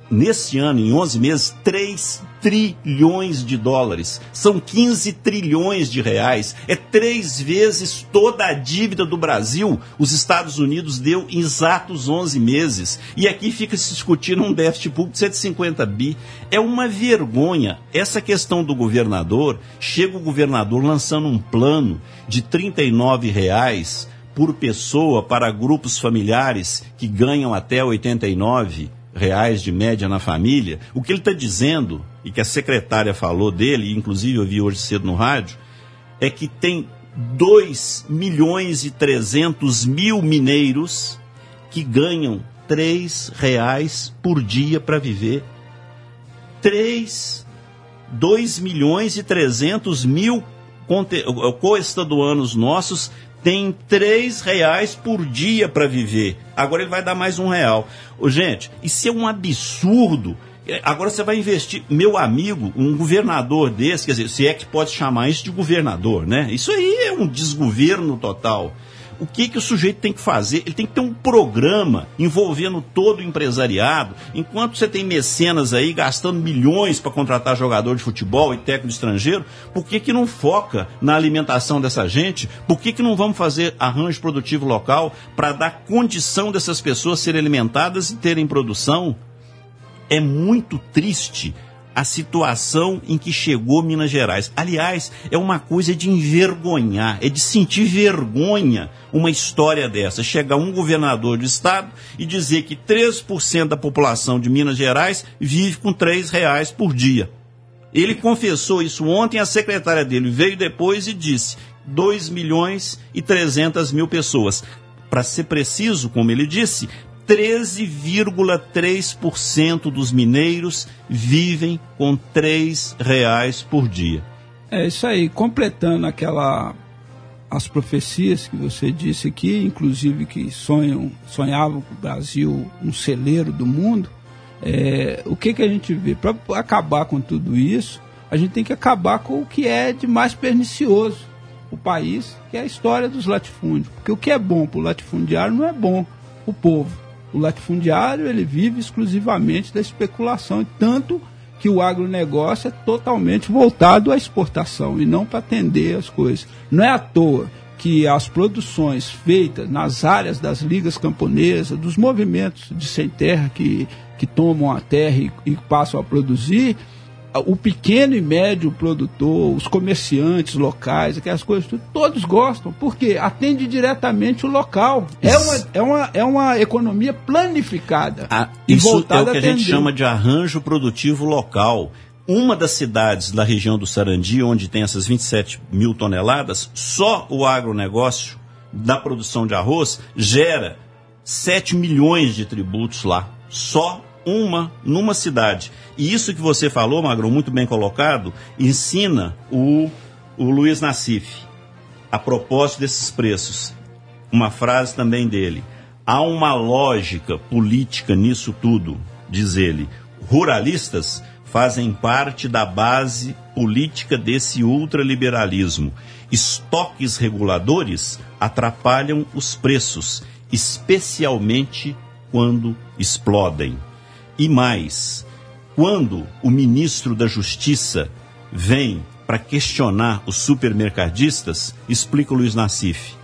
nesse ano, em 11 meses, 3 trilhões de dólares. São 15 trilhões de reais. É três vezes toda a dívida do Brasil. Os Estados Unidos deu em exatos 11 meses. E aqui fica se discutindo um déficit público de 150 bi. É uma vergonha. Essa questão do governador, chega o governador lançando um plano de 39 reais por pessoa para grupos familiares que ganham até 89 reais de média na família, o que ele está dizendo, e que a secretária falou dele, inclusive eu vi hoje cedo no rádio, é que tem 2 milhões e 300 mil mineiros que ganham 3 reais por dia para viver. 3, 2 milhões e 300 mil co-estaduanos nossos tem três reais por dia para viver. Agora ele vai dar mais um real. Ô, gente, isso é um absurdo. Agora você vai investir. Meu amigo, um governador desse, quer dizer, se é que pode chamar isso de governador, né? Isso aí é um desgoverno total. O que, que o sujeito tem que fazer? Ele tem que ter um programa envolvendo todo o empresariado. Enquanto você tem mecenas aí gastando milhões para contratar jogador de futebol e técnico estrangeiro, por que, que não foca na alimentação dessa gente? Por que, que não vamos fazer arranjo produtivo local para dar condição dessas pessoas serem alimentadas e terem produção? É muito triste a situação em que chegou Minas Gerais. Aliás, é uma coisa de envergonhar, é de sentir vergonha uma história dessa. Chegar um governador do estado e dizer que 3% da população de Minas Gerais vive com R$ reais por dia. Ele confessou isso ontem, a secretária dele veio depois e disse 2 milhões e 300 mil pessoas. Para ser preciso, como ele disse, 13,3% dos mineiros vivem com R$ reais por dia. É isso aí, completando aquela as profecias que você disse aqui, inclusive que sonham, sonhavam com o Brasil um celeiro do mundo. É, o que, que a gente vê? Para acabar com tudo isso, a gente tem que acabar com o que é de mais pernicioso o país, que é a história dos latifúndios. Porque o que é bom para o latifundiário não é bom para o povo. O latifundiário ele vive exclusivamente da especulação, tanto que o agronegócio é totalmente voltado à exportação e não para atender as coisas. Não é à toa que as produções feitas nas áreas das ligas camponesas, dos movimentos de sem terra que, que tomam a terra e, e passam a produzir, o pequeno e médio produtor, os comerciantes locais, aquelas coisas, tudo, todos gostam, porque atende diretamente o local. É uma, é uma, é uma economia planificada. Ah, isso é o que a, a gente chama de arranjo produtivo local. Uma das cidades da região do Sarandi, onde tem essas 27 mil toneladas, só o agronegócio da produção de arroz gera 7 milhões de tributos lá. Só uma numa cidade. E isso que você falou, Magro, muito bem colocado, ensina o, o Luiz Nassif a propósito desses preços. Uma frase também dele. Há uma lógica política nisso tudo, diz ele. Ruralistas fazem parte da base política desse ultraliberalismo. Estoques reguladores atrapalham os preços, especialmente quando explodem. E mais, quando o ministro da Justiça vem para questionar os supermercadistas, explica o Luiz Nassif,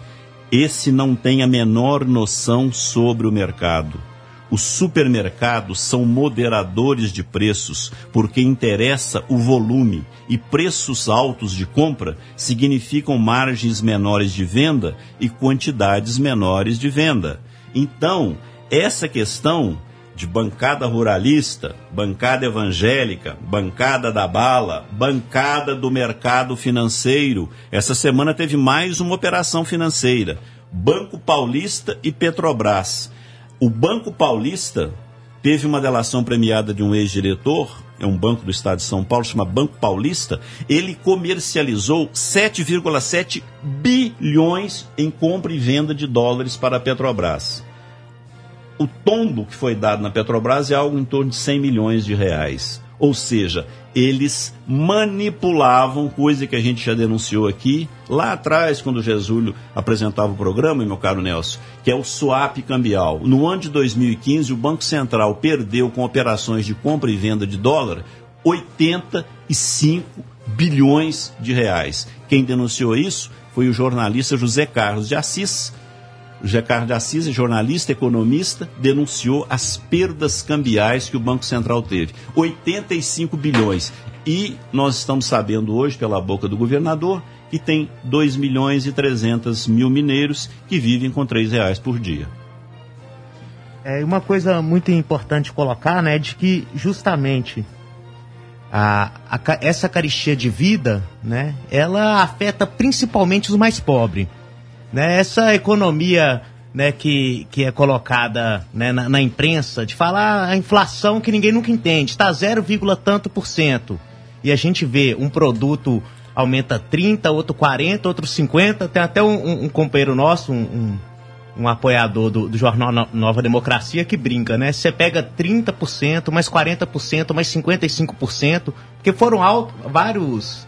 esse não tem a menor noção sobre o mercado. Os supermercados são moderadores de preços porque interessa o volume e preços altos de compra significam margens menores de venda e quantidades menores de venda. Então, essa questão de bancada ruralista, bancada evangélica, bancada da bala, bancada do mercado financeiro. Essa semana teve mais uma operação financeira: Banco Paulista e Petrobras. O Banco Paulista teve uma delação premiada de um ex-diretor, é um banco do estado de São Paulo, chama Banco Paulista. Ele comercializou 7,7 bilhões em compra e venda de dólares para a Petrobras o tombo que foi dado na Petrobras é algo em torno de 100 milhões de reais. Ou seja, eles manipulavam, coisa que a gente já denunciou aqui, lá atrás, quando o Gesúlio apresentava o programa, meu caro Nelson, que é o swap cambial. No ano de 2015, o Banco Central perdeu com operações de compra e venda de dólar 85 bilhões de reais. Quem denunciou isso foi o jornalista José Carlos de Assis, Carlos de Assis, jornalista, economista, denunciou as perdas cambiais que o Banco Central teve. 85 bilhões. E nós estamos sabendo hoje, pela boca do governador, que tem 2 milhões e 300 mil mineiros que vivem com 3 reais por dia. É uma coisa muito importante colocar, né, de que justamente a, a, essa caristia de vida, né, ela afeta principalmente os mais pobres. Né? Essa economia né, que, que é colocada né, na, na, imprensa de falar a inflação que ninguém nunca entende, está 0, tanto por cento. E a gente vê um produto aumenta 30, outro 40, outro 50. Tem até um, um, um companheiro nosso, um, um apoiador do, do, jornal Nova Democracia que brinca, né? Você pega 30%, mais 40%, mais 55%, porque foram alto, vários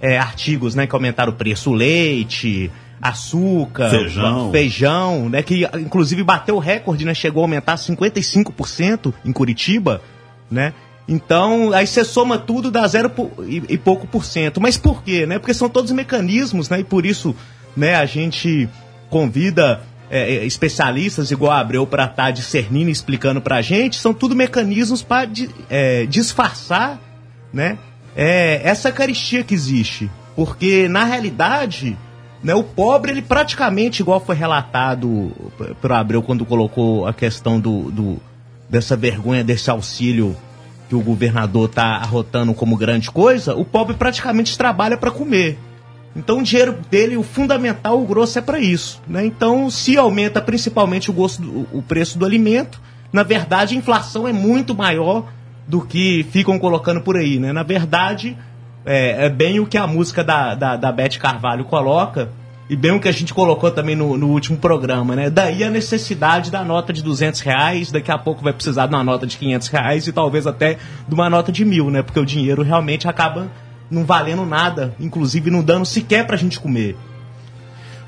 é, artigos né, que aumentaram o preço. O leite, açúcar, Feijão. feijão, né? Que inclusive bateu o recorde, né? Chegou a aumentar 55% em Curitiba, né? Então, aí você soma tudo, dá zero e, e pouco por cento. Mas por quê? Né? Porque são todos mecanismos, né? E por isso né, a gente convida é, é, especialistas igual a Abreu para estar discernindo e explicando pra gente. São tudo mecanismos para disfarçar né, é, essa caristia que existe. Porque, na realidade, né, o pobre, ele praticamente, igual foi relatado p- por Abreu quando colocou a questão do, do- dessa vergonha desse auxílio que o governador está arrotando como grande coisa, o pobre praticamente trabalha para comer. Então o dinheiro dele, o fundamental, o grosso é para isso. Né? Então, se aumenta principalmente o, gosto do- o preço do alimento, na verdade a inflação é muito maior do que ficam colocando por aí. Né? Na verdade, é, é bem o que a música da, da, da Beth Carvalho coloca, e bem o que a gente colocou também no, no último programa, né? Daí a necessidade da nota de 200 reais, daqui a pouco vai precisar de uma nota de 500 reais e talvez até de uma nota de mil, né? Porque o dinheiro realmente acaba não valendo nada, inclusive não dando sequer pra gente comer.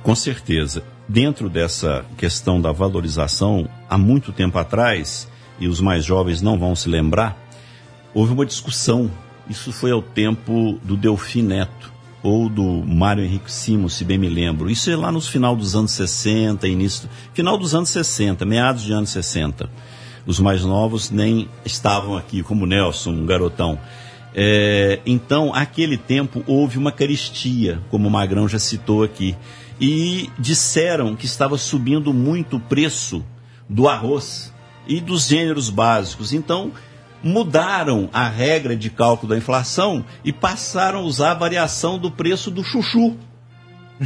Com certeza. Dentro dessa questão da valorização, há muito tempo atrás, e os mais jovens não vão se lembrar, houve uma discussão. Isso foi ao tempo do Delfim Neto, ou do Mário Henrique Simons, se bem me lembro. Isso é lá nos final dos anos 60, início. Final dos anos 60, meados de anos 60. Os mais novos nem estavam aqui, como Nelson, um garotão. É, então, aquele tempo houve uma caristia, como o Magrão já citou aqui. E disseram que estava subindo muito o preço do arroz e dos gêneros básicos. Então, mudaram a regra de cálculo da inflação e passaram a usar a variação do preço do chuchu.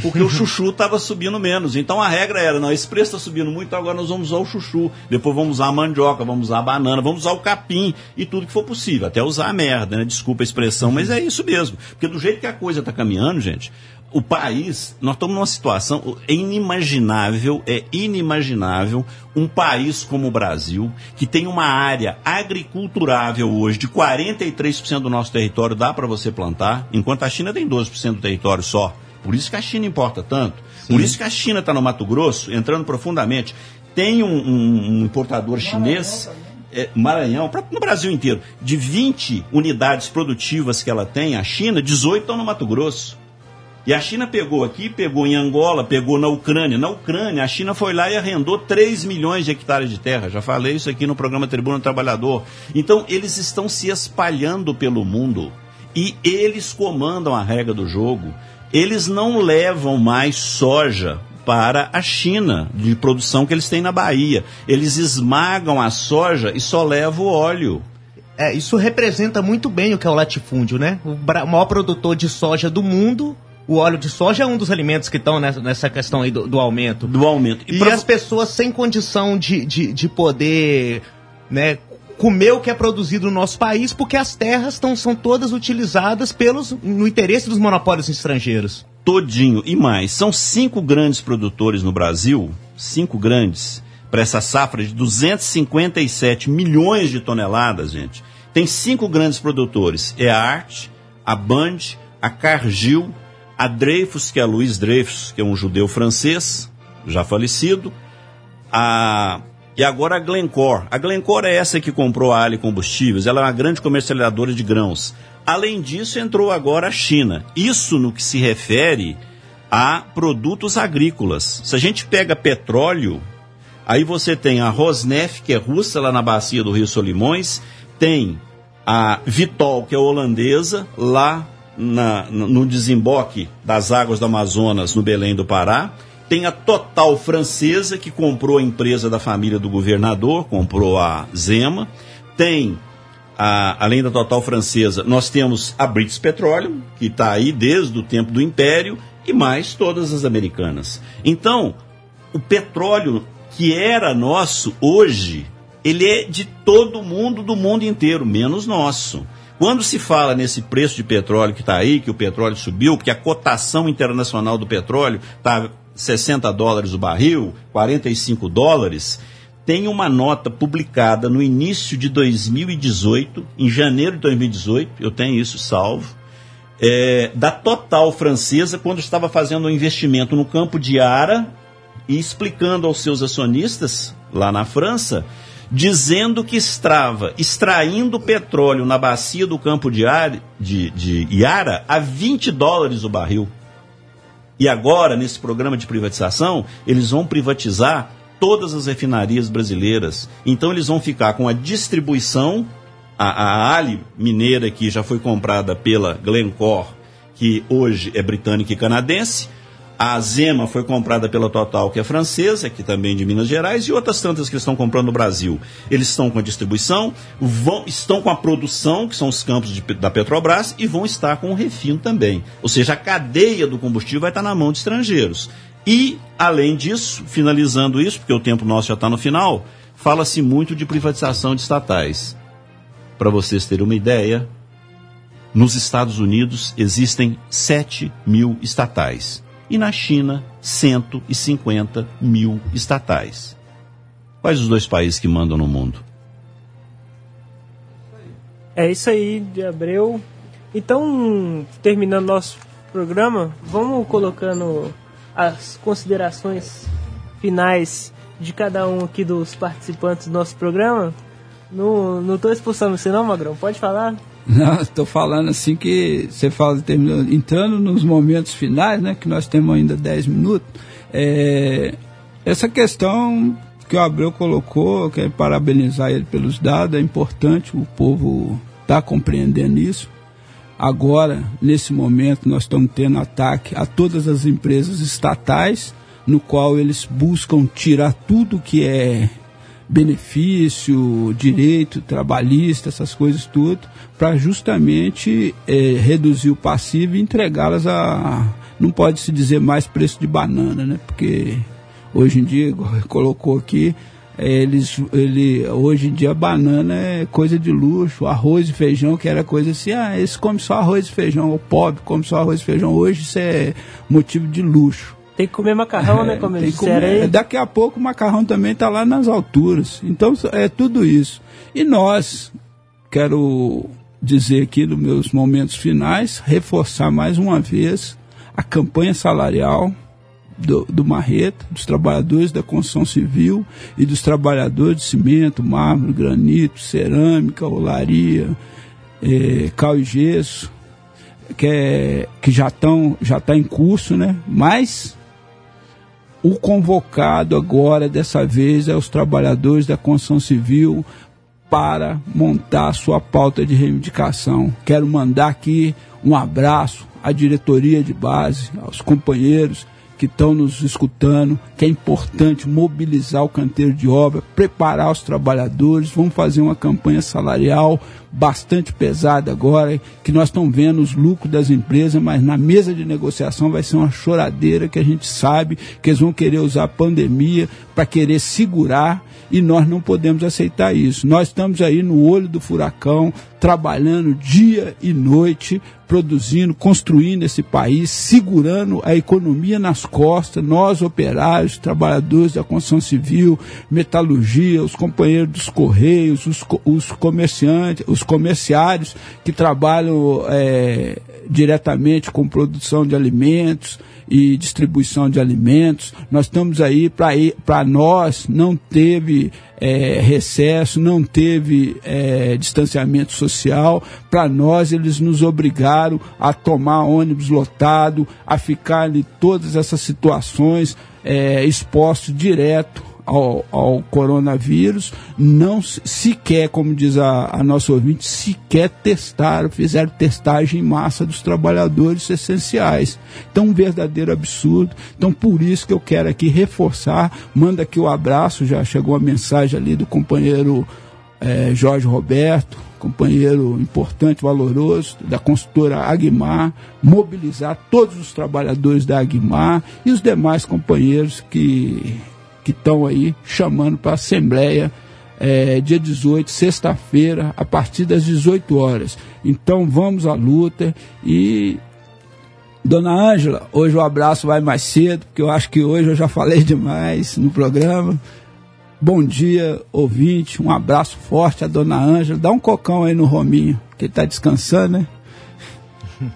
Porque o chuchu <laughs> estava subindo menos. Então a regra era, não, esse preço está subindo muito, agora nós vamos usar o chuchu. Depois vamos usar a mandioca, vamos usar a banana, vamos usar o capim e tudo que for possível. Até usar a merda, né? Desculpa a expressão, mas é isso mesmo. Porque do jeito que a coisa está caminhando, gente, o país, nós estamos numa situação é inimaginável, é inimaginável um país como o Brasil, que tem uma área agriculturável hoje de 43% do nosso território dá para você plantar, enquanto a China tem 12% do território só. Por isso que a China importa tanto. Por isso que a China está no Mato Grosso, entrando profundamente. Tem um, um- um importador chinês, é, Maranhão, pra- no Brasil inteiro, de 20 unidades produtivas que ela tem, a China, 18 estão no Mato Grosso. E a China pegou aqui, pegou em Angola, pegou na Ucrânia. Na Ucrânia, a China foi lá e arrendou 3 milhões de hectares de terra. Já falei isso aqui no programa Tribuna do Trabalhador. Então, eles estão se espalhando pelo mundo e eles comandam a regra do jogo. Eles não levam mais soja para a China, de produção que eles têm na Bahia. Eles esmagam a soja e só levam o óleo. É, isso representa muito bem o que é o latifúndio, né? O maior produtor de soja do mundo. O óleo de soja é um dos alimentos que estão nessa, nessa questão aí do, do aumento. Do aumento. E, pra- as pessoas sem condição de, de, de poder né, comer o que é produzido no nosso país, porque as terras tão, são todas utilizadas pelos, no interesse dos monopólios estrangeiros. todinho e mais. São cinco grandes produtores no Brasil, cinco grandes, para essa safra de 257 milhões de toneladas, gente. Tem cinco grandes produtores: é a Arte, a Band, a Cargill, a Dreyfus, que é Luiz Dreyfus, que é um judeu francês, já falecido, a e agora a Glencore. A Glencore é essa que comprou a Ali Combustíveis. Ela é uma grande comercializadora de grãos. Além disso, entrou agora a China. Isso no que se refere a produtos agrícolas. Se a gente pega petróleo, aí você tem a Rosneft, que é russa, lá na bacia do Rio Solimões, tem a Vitol, que é holandesa, lá na- no desemboque das águas do Amazonas, no Belém do Pará. Tem a Total francesa, que comprou a empresa da família do governador, comprou a Zema. Tem, a- além da Total francesa, nós temos a British Petroleum, que está aí desde o tempo do Império, e mais todas as americanas. Então, o petróleo que era nosso hoje, ele é de todo mundo, do mundo inteiro, menos nosso. Quando se fala nesse preço de petróleo que está aí, que o petróleo subiu, que a cotação internacional do petróleo está 60 dólares o barril, 45 dólares, tem uma nota publicada no início de 2018, em janeiro de 2018, eu tenho isso salvo, é, da Total francesa quando estava fazendo um investimento no campo de Ara e explicando aos seus acionistas lá na França, dizendo que estava extraindo petróleo na bacia do campo de, Ar, de, de Iara a 20 dólares o barril. E agora, nesse programa de privatização, eles vão privatizar todas as refinarias brasileiras. Então eles vão ficar com a distribuição, a, a Ali mineira que já foi comprada pela Glencore, que hoje é britânica e canadense, a Zema foi comprada pela Total, que é francesa, que também de Minas Gerais, e outras tantas que estão comprando no Brasil. Eles estão com a distribuição, vão, estão com a produção, que são os campos de, da Petrobras, e vão estar com o refino também. Ou seja, a cadeia do combustível vai estar na mão de estrangeiros. E, além disso, finalizando isso, porque o tempo nosso já está no final, fala-se muito de privatização de estatais. Para vocês terem uma ideia, nos Estados Unidos existem 7 mil estatais e na China 150 mil estatais. Quais os dois países que mandam no mundo? É isso aí, de Abreu. Então, terminando nosso programa, vamos colocando as considerações finais de cada um aqui dos participantes do nosso programa. Não, não tô expulsando você não, Magrão. Pode falar. <laughs> Não, estou falando assim que você fala, terminando, entrando nos momentos finais, né, que nós temos ainda 10 minutos, é, essa questão que o Abreu colocou, quero parabenizar ele pelos dados, é importante, o povo está compreendendo isso. Agora, nesse momento, nós estamos tendo ataque a todas as empresas estatais, no qual eles buscam tirar tudo que é benefício, direito trabalhista, essas coisas tudo, para justamente é, reduzir o passivo e entregá-las a. Não pode se dizer mais preço de banana, né? Porque hoje em dia, <laughs> colocou aqui, é, eles, ele, hoje em dia banana é coisa de luxo, arroz e feijão, que era coisa assim, ah, esse come só arroz e feijão, o pobre come só arroz e feijão, hoje isso é motivo de luxo. Tem que comer macarrão, né, é, né? Como eles disseram aí. Daqui a pouco o macarrão também está lá nas alturas. Então é tudo isso. E nós, quero dizer aqui nos meus momentos finais, reforçar mais uma vez a campanha salarial do, do Marreta, dos trabalhadores da construção civil e dos trabalhadores de cimento, mármore, granito, cerâmica, olaria, eh, cal e gesso, que, é, que já estão já está em curso, né? Mas o convocado agora, dessa vez, é os trabalhadores da construção civil para montar sua pauta de reivindicação. Quero mandar aqui um abraço à diretoria de base, aos companheiros que estão nos escutando, que é importante mobilizar o canteiro de obra, preparar os trabalhadores, vamos fazer uma campanha salarial bastante pesada agora, que nós estamos vendo os lucros das empresas, mas na mesa de negociação vai ser uma choradeira que a gente sabe que eles vão querer usar a pandemia para querer segurar e nós não podemos aceitar isso. Nós estamos aí no olho do furacão, trabalhando dia e noite, produzindo, construindo esse país, segurando a economia nas costas, nós operários, trabalhadores da construção civil, metalurgia, os companheiros dos correios, os, os comerciantes, os comerciários que trabalham é, diretamente com produção de alimentos e distribuição de alimentos. Nós estamos aí para nós, não teve é, recesso, não teve é, distanciamento social. Para nós, eles nos obrigaram a tomar ônibus lotado, a ficar ali todas essas situações é, expostos direto ao, ao, coronavírus, não sequer, como diz a, a nossa ouvinte, sequer testaram, fizeram testagem em massa dos trabalhadores essenciais. Então, um verdadeiro absurdo. Então, por isso que eu quero aqui reforçar, manda aqui o abraço, já chegou a mensagem ali do companheiro é, Jorge Roberto, companheiro importante, valoroso, da consultora Aguimar, mobilizar todos os trabalhadores da Aguimar e os demais companheiros que que estão aí chamando para a Assembleia é, dia 18, sexta-feira, a partir das 18 horas. Então vamos à luta e. Dona Ângela, hoje o abraço vai mais cedo, porque eu acho que hoje eu já falei demais no programa. Bom dia, ouvinte. Um abraço forte a Dona Ângela. Dá um cocão aí no Rominho, que ele está descansando, né? <laughs>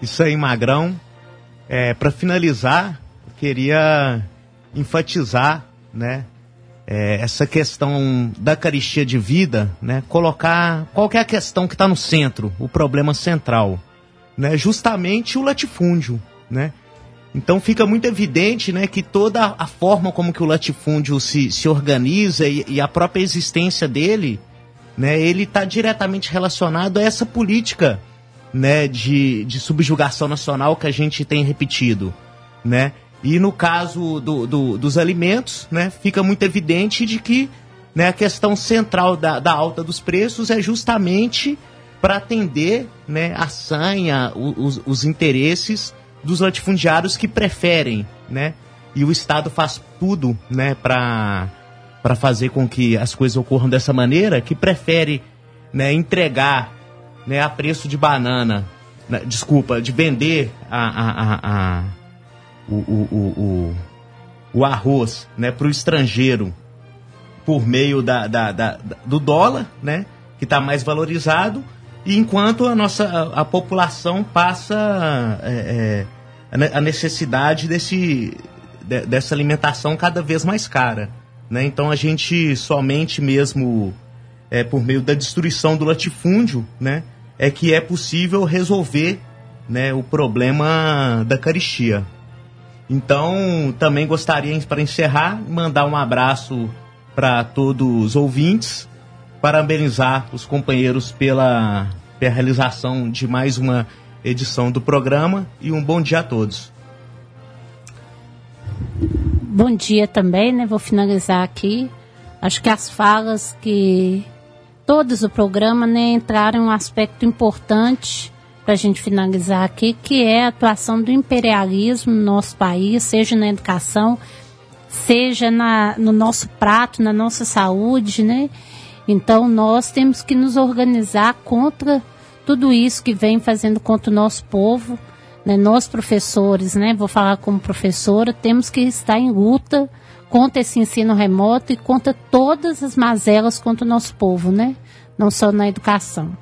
Isso aí, Magrão. É, Para finalizar, queria enfatizar, né, é, essa questão da caristia de vida, né, colocar qual é a questão que está no centro, o problema central, né, justamente o latifúndio, né. Então fica muito evidente, né, que toda a forma como que o latifúndio se, se organiza e, e a própria existência dele, né, ele está diretamente relacionado a essa política, né, de, de subjugação nacional que a gente tem repetido, né. E no caso do, do, dos alimentos, né, fica muito evidente de que né, a questão central da, da alta dos preços é justamente para atender né, a sanha, os, os interesses dos latifundiários que preferem, né? E o Estado faz tudo, né, para para fazer com que as coisas ocorram dessa maneira, que prefere, né, entregar, né, a preço de banana, né, desculpa, de vender a, a, a, a o, o, o, o, arroz, né, para o estrangeiro por meio da, da, da, do dólar, né, que está mais valorizado, enquanto a nossa a, a população passa é, é, a necessidade desse, de, dessa alimentação cada vez mais cara. Né? Então a gente somente mesmo é, por meio da destruição do latifúndio né, é que é possível resolver né, o problema da caristia. Então também gostaria, para encerrar, mandar um abraço para todos os ouvintes, parabenizar os companheiros pela, pela realização de mais uma edição do programa e um bom dia a todos. Bom dia também, né? Vou finalizar aqui. Acho que as falas que todos o programa né, entraram em um aspecto importante para a gente finalizar aqui, que é a atuação do imperialismo no nosso país, seja na educação, seja na, no nosso prato, na nossa saúde, né? Então nós temos que nos organizar contra tudo isso que vem fazendo contra o nosso povo, né? Nós professores, né? Vou falar como professora, temos que estar em luta contra esse ensino remoto e contra todas as mazelas contra o nosso povo, né? Não só na educação.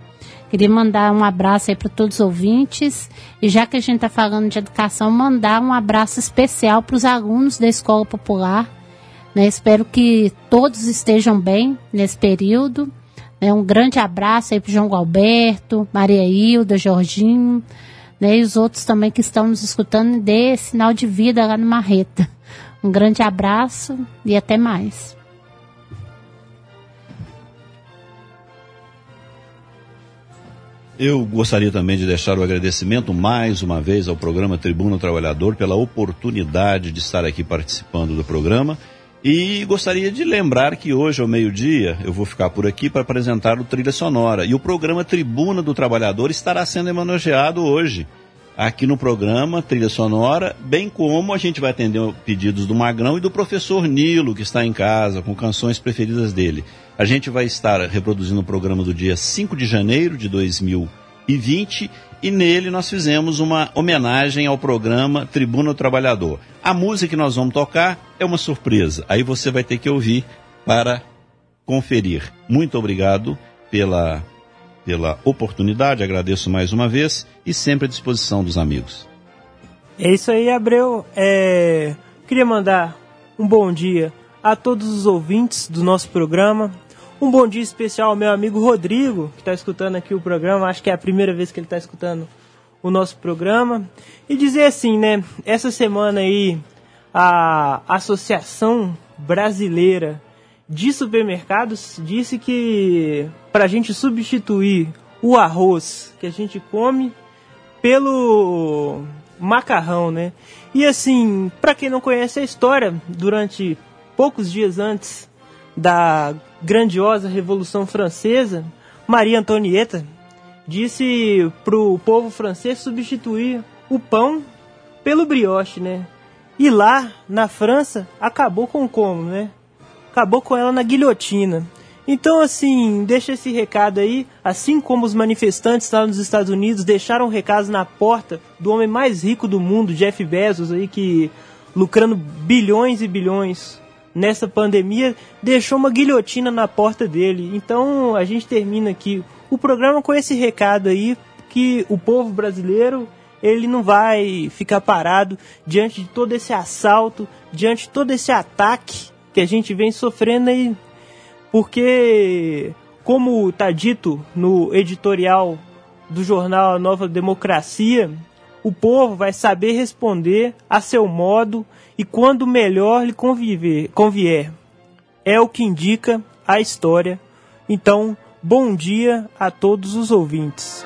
Queria mandar um abraço aí para todos os ouvintes e já que a gente está falando de educação, mandar um abraço especial para os alunos da Escola Popular. Né? Espero que todos estejam bem nesse período né? Um grande abraço aí para João Galberto, Maria Hilda, Jorginho, né? e os outros também que estão nos escutando, dê sinal de vida lá no Marreta. Um grande abraço e até mais. Eu gostaria também de deixar o agradecimento mais uma vez ao programa Tribuna Trabalhador pela oportunidade de estar aqui participando do programa e gostaria de lembrar que hoje, ao meio-dia, eu vou ficar por aqui para apresentar o Trilha Sonora. E o programa Tribuna do Trabalhador estará sendo homenageado hoje, aqui no programa Trilha Sonora, bem como a gente vai atender pedidos do Magrão e do professor Nilo, que está em casa, com canções preferidas dele. A gente vai estar reproduzindo o programa do dia 5 de janeiro de 2020 e nele nós fizemos uma homenagem ao programa Tribuna do Trabalhador. A música que nós vamos tocar é uma surpresa, aí você vai ter que ouvir para conferir. Muito obrigado pela, pela oportunidade, agradeço mais uma vez e sempre à disposição dos amigos. É isso aí, Abreu. É... Queria mandar um bom dia a todos os ouvintes do nosso programa, um bom dia especial ao meu amigo Rodrigo, que está escutando aqui o programa. Acho que é a primeira vez que ele está escutando o nosso programa. E dizer assim, né? Essa semana aí, a Associação Brasileira de Supermercados disse que para a gente substituir o arroz que a gente come pelo macarrão, né? E assim, para quem não conhece a história, durante poucos dias antes da grandiosa Revolução Francesa, Maria Antonieta disse para o povo francês substituir o pão pelo brioche, né? E lá, na França, acabou com como, né? Acabou com ela na guilhotina. Então, assim, deixa esse recado aí, assim como os manifestantes lá nos Estados Unidos deixaram recados na porta do homem mais rico do mundo, Jeff Bezos, aí que lucrando bilhões e bilhões nessa pandemia deixou uma guilhotina na porta dele. Então a gente termina aqui o programa com esse recado aí que o povo brasileiro ele não vai ficar parado diante de todo esse assalto, diante de todo esse ataque que a gente vem sofrendo aí. Porque, como está dito no editorial do jornal Nova Democracia, o povo vai saber responder a seu modo e quando melhor lhe conviver, convier. É o que indica a história. Então, bom dia a todos os ouvintes.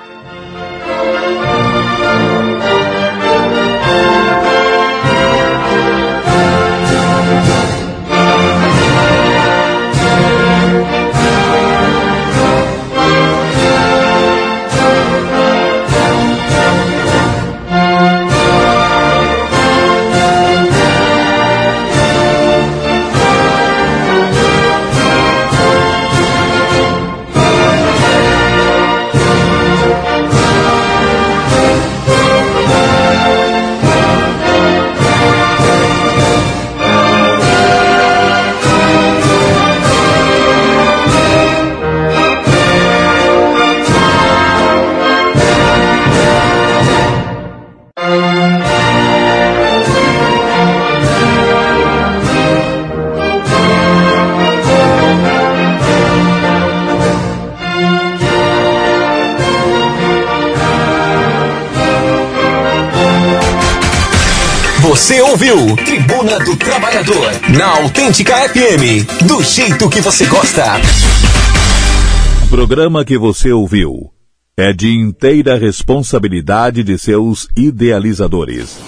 Você ouviu Tribuna do Trabalhador na Autêntica FM, do jeito que você gosta. O programa que você ouviu é de inteira responsabilidade de seus idealizadores.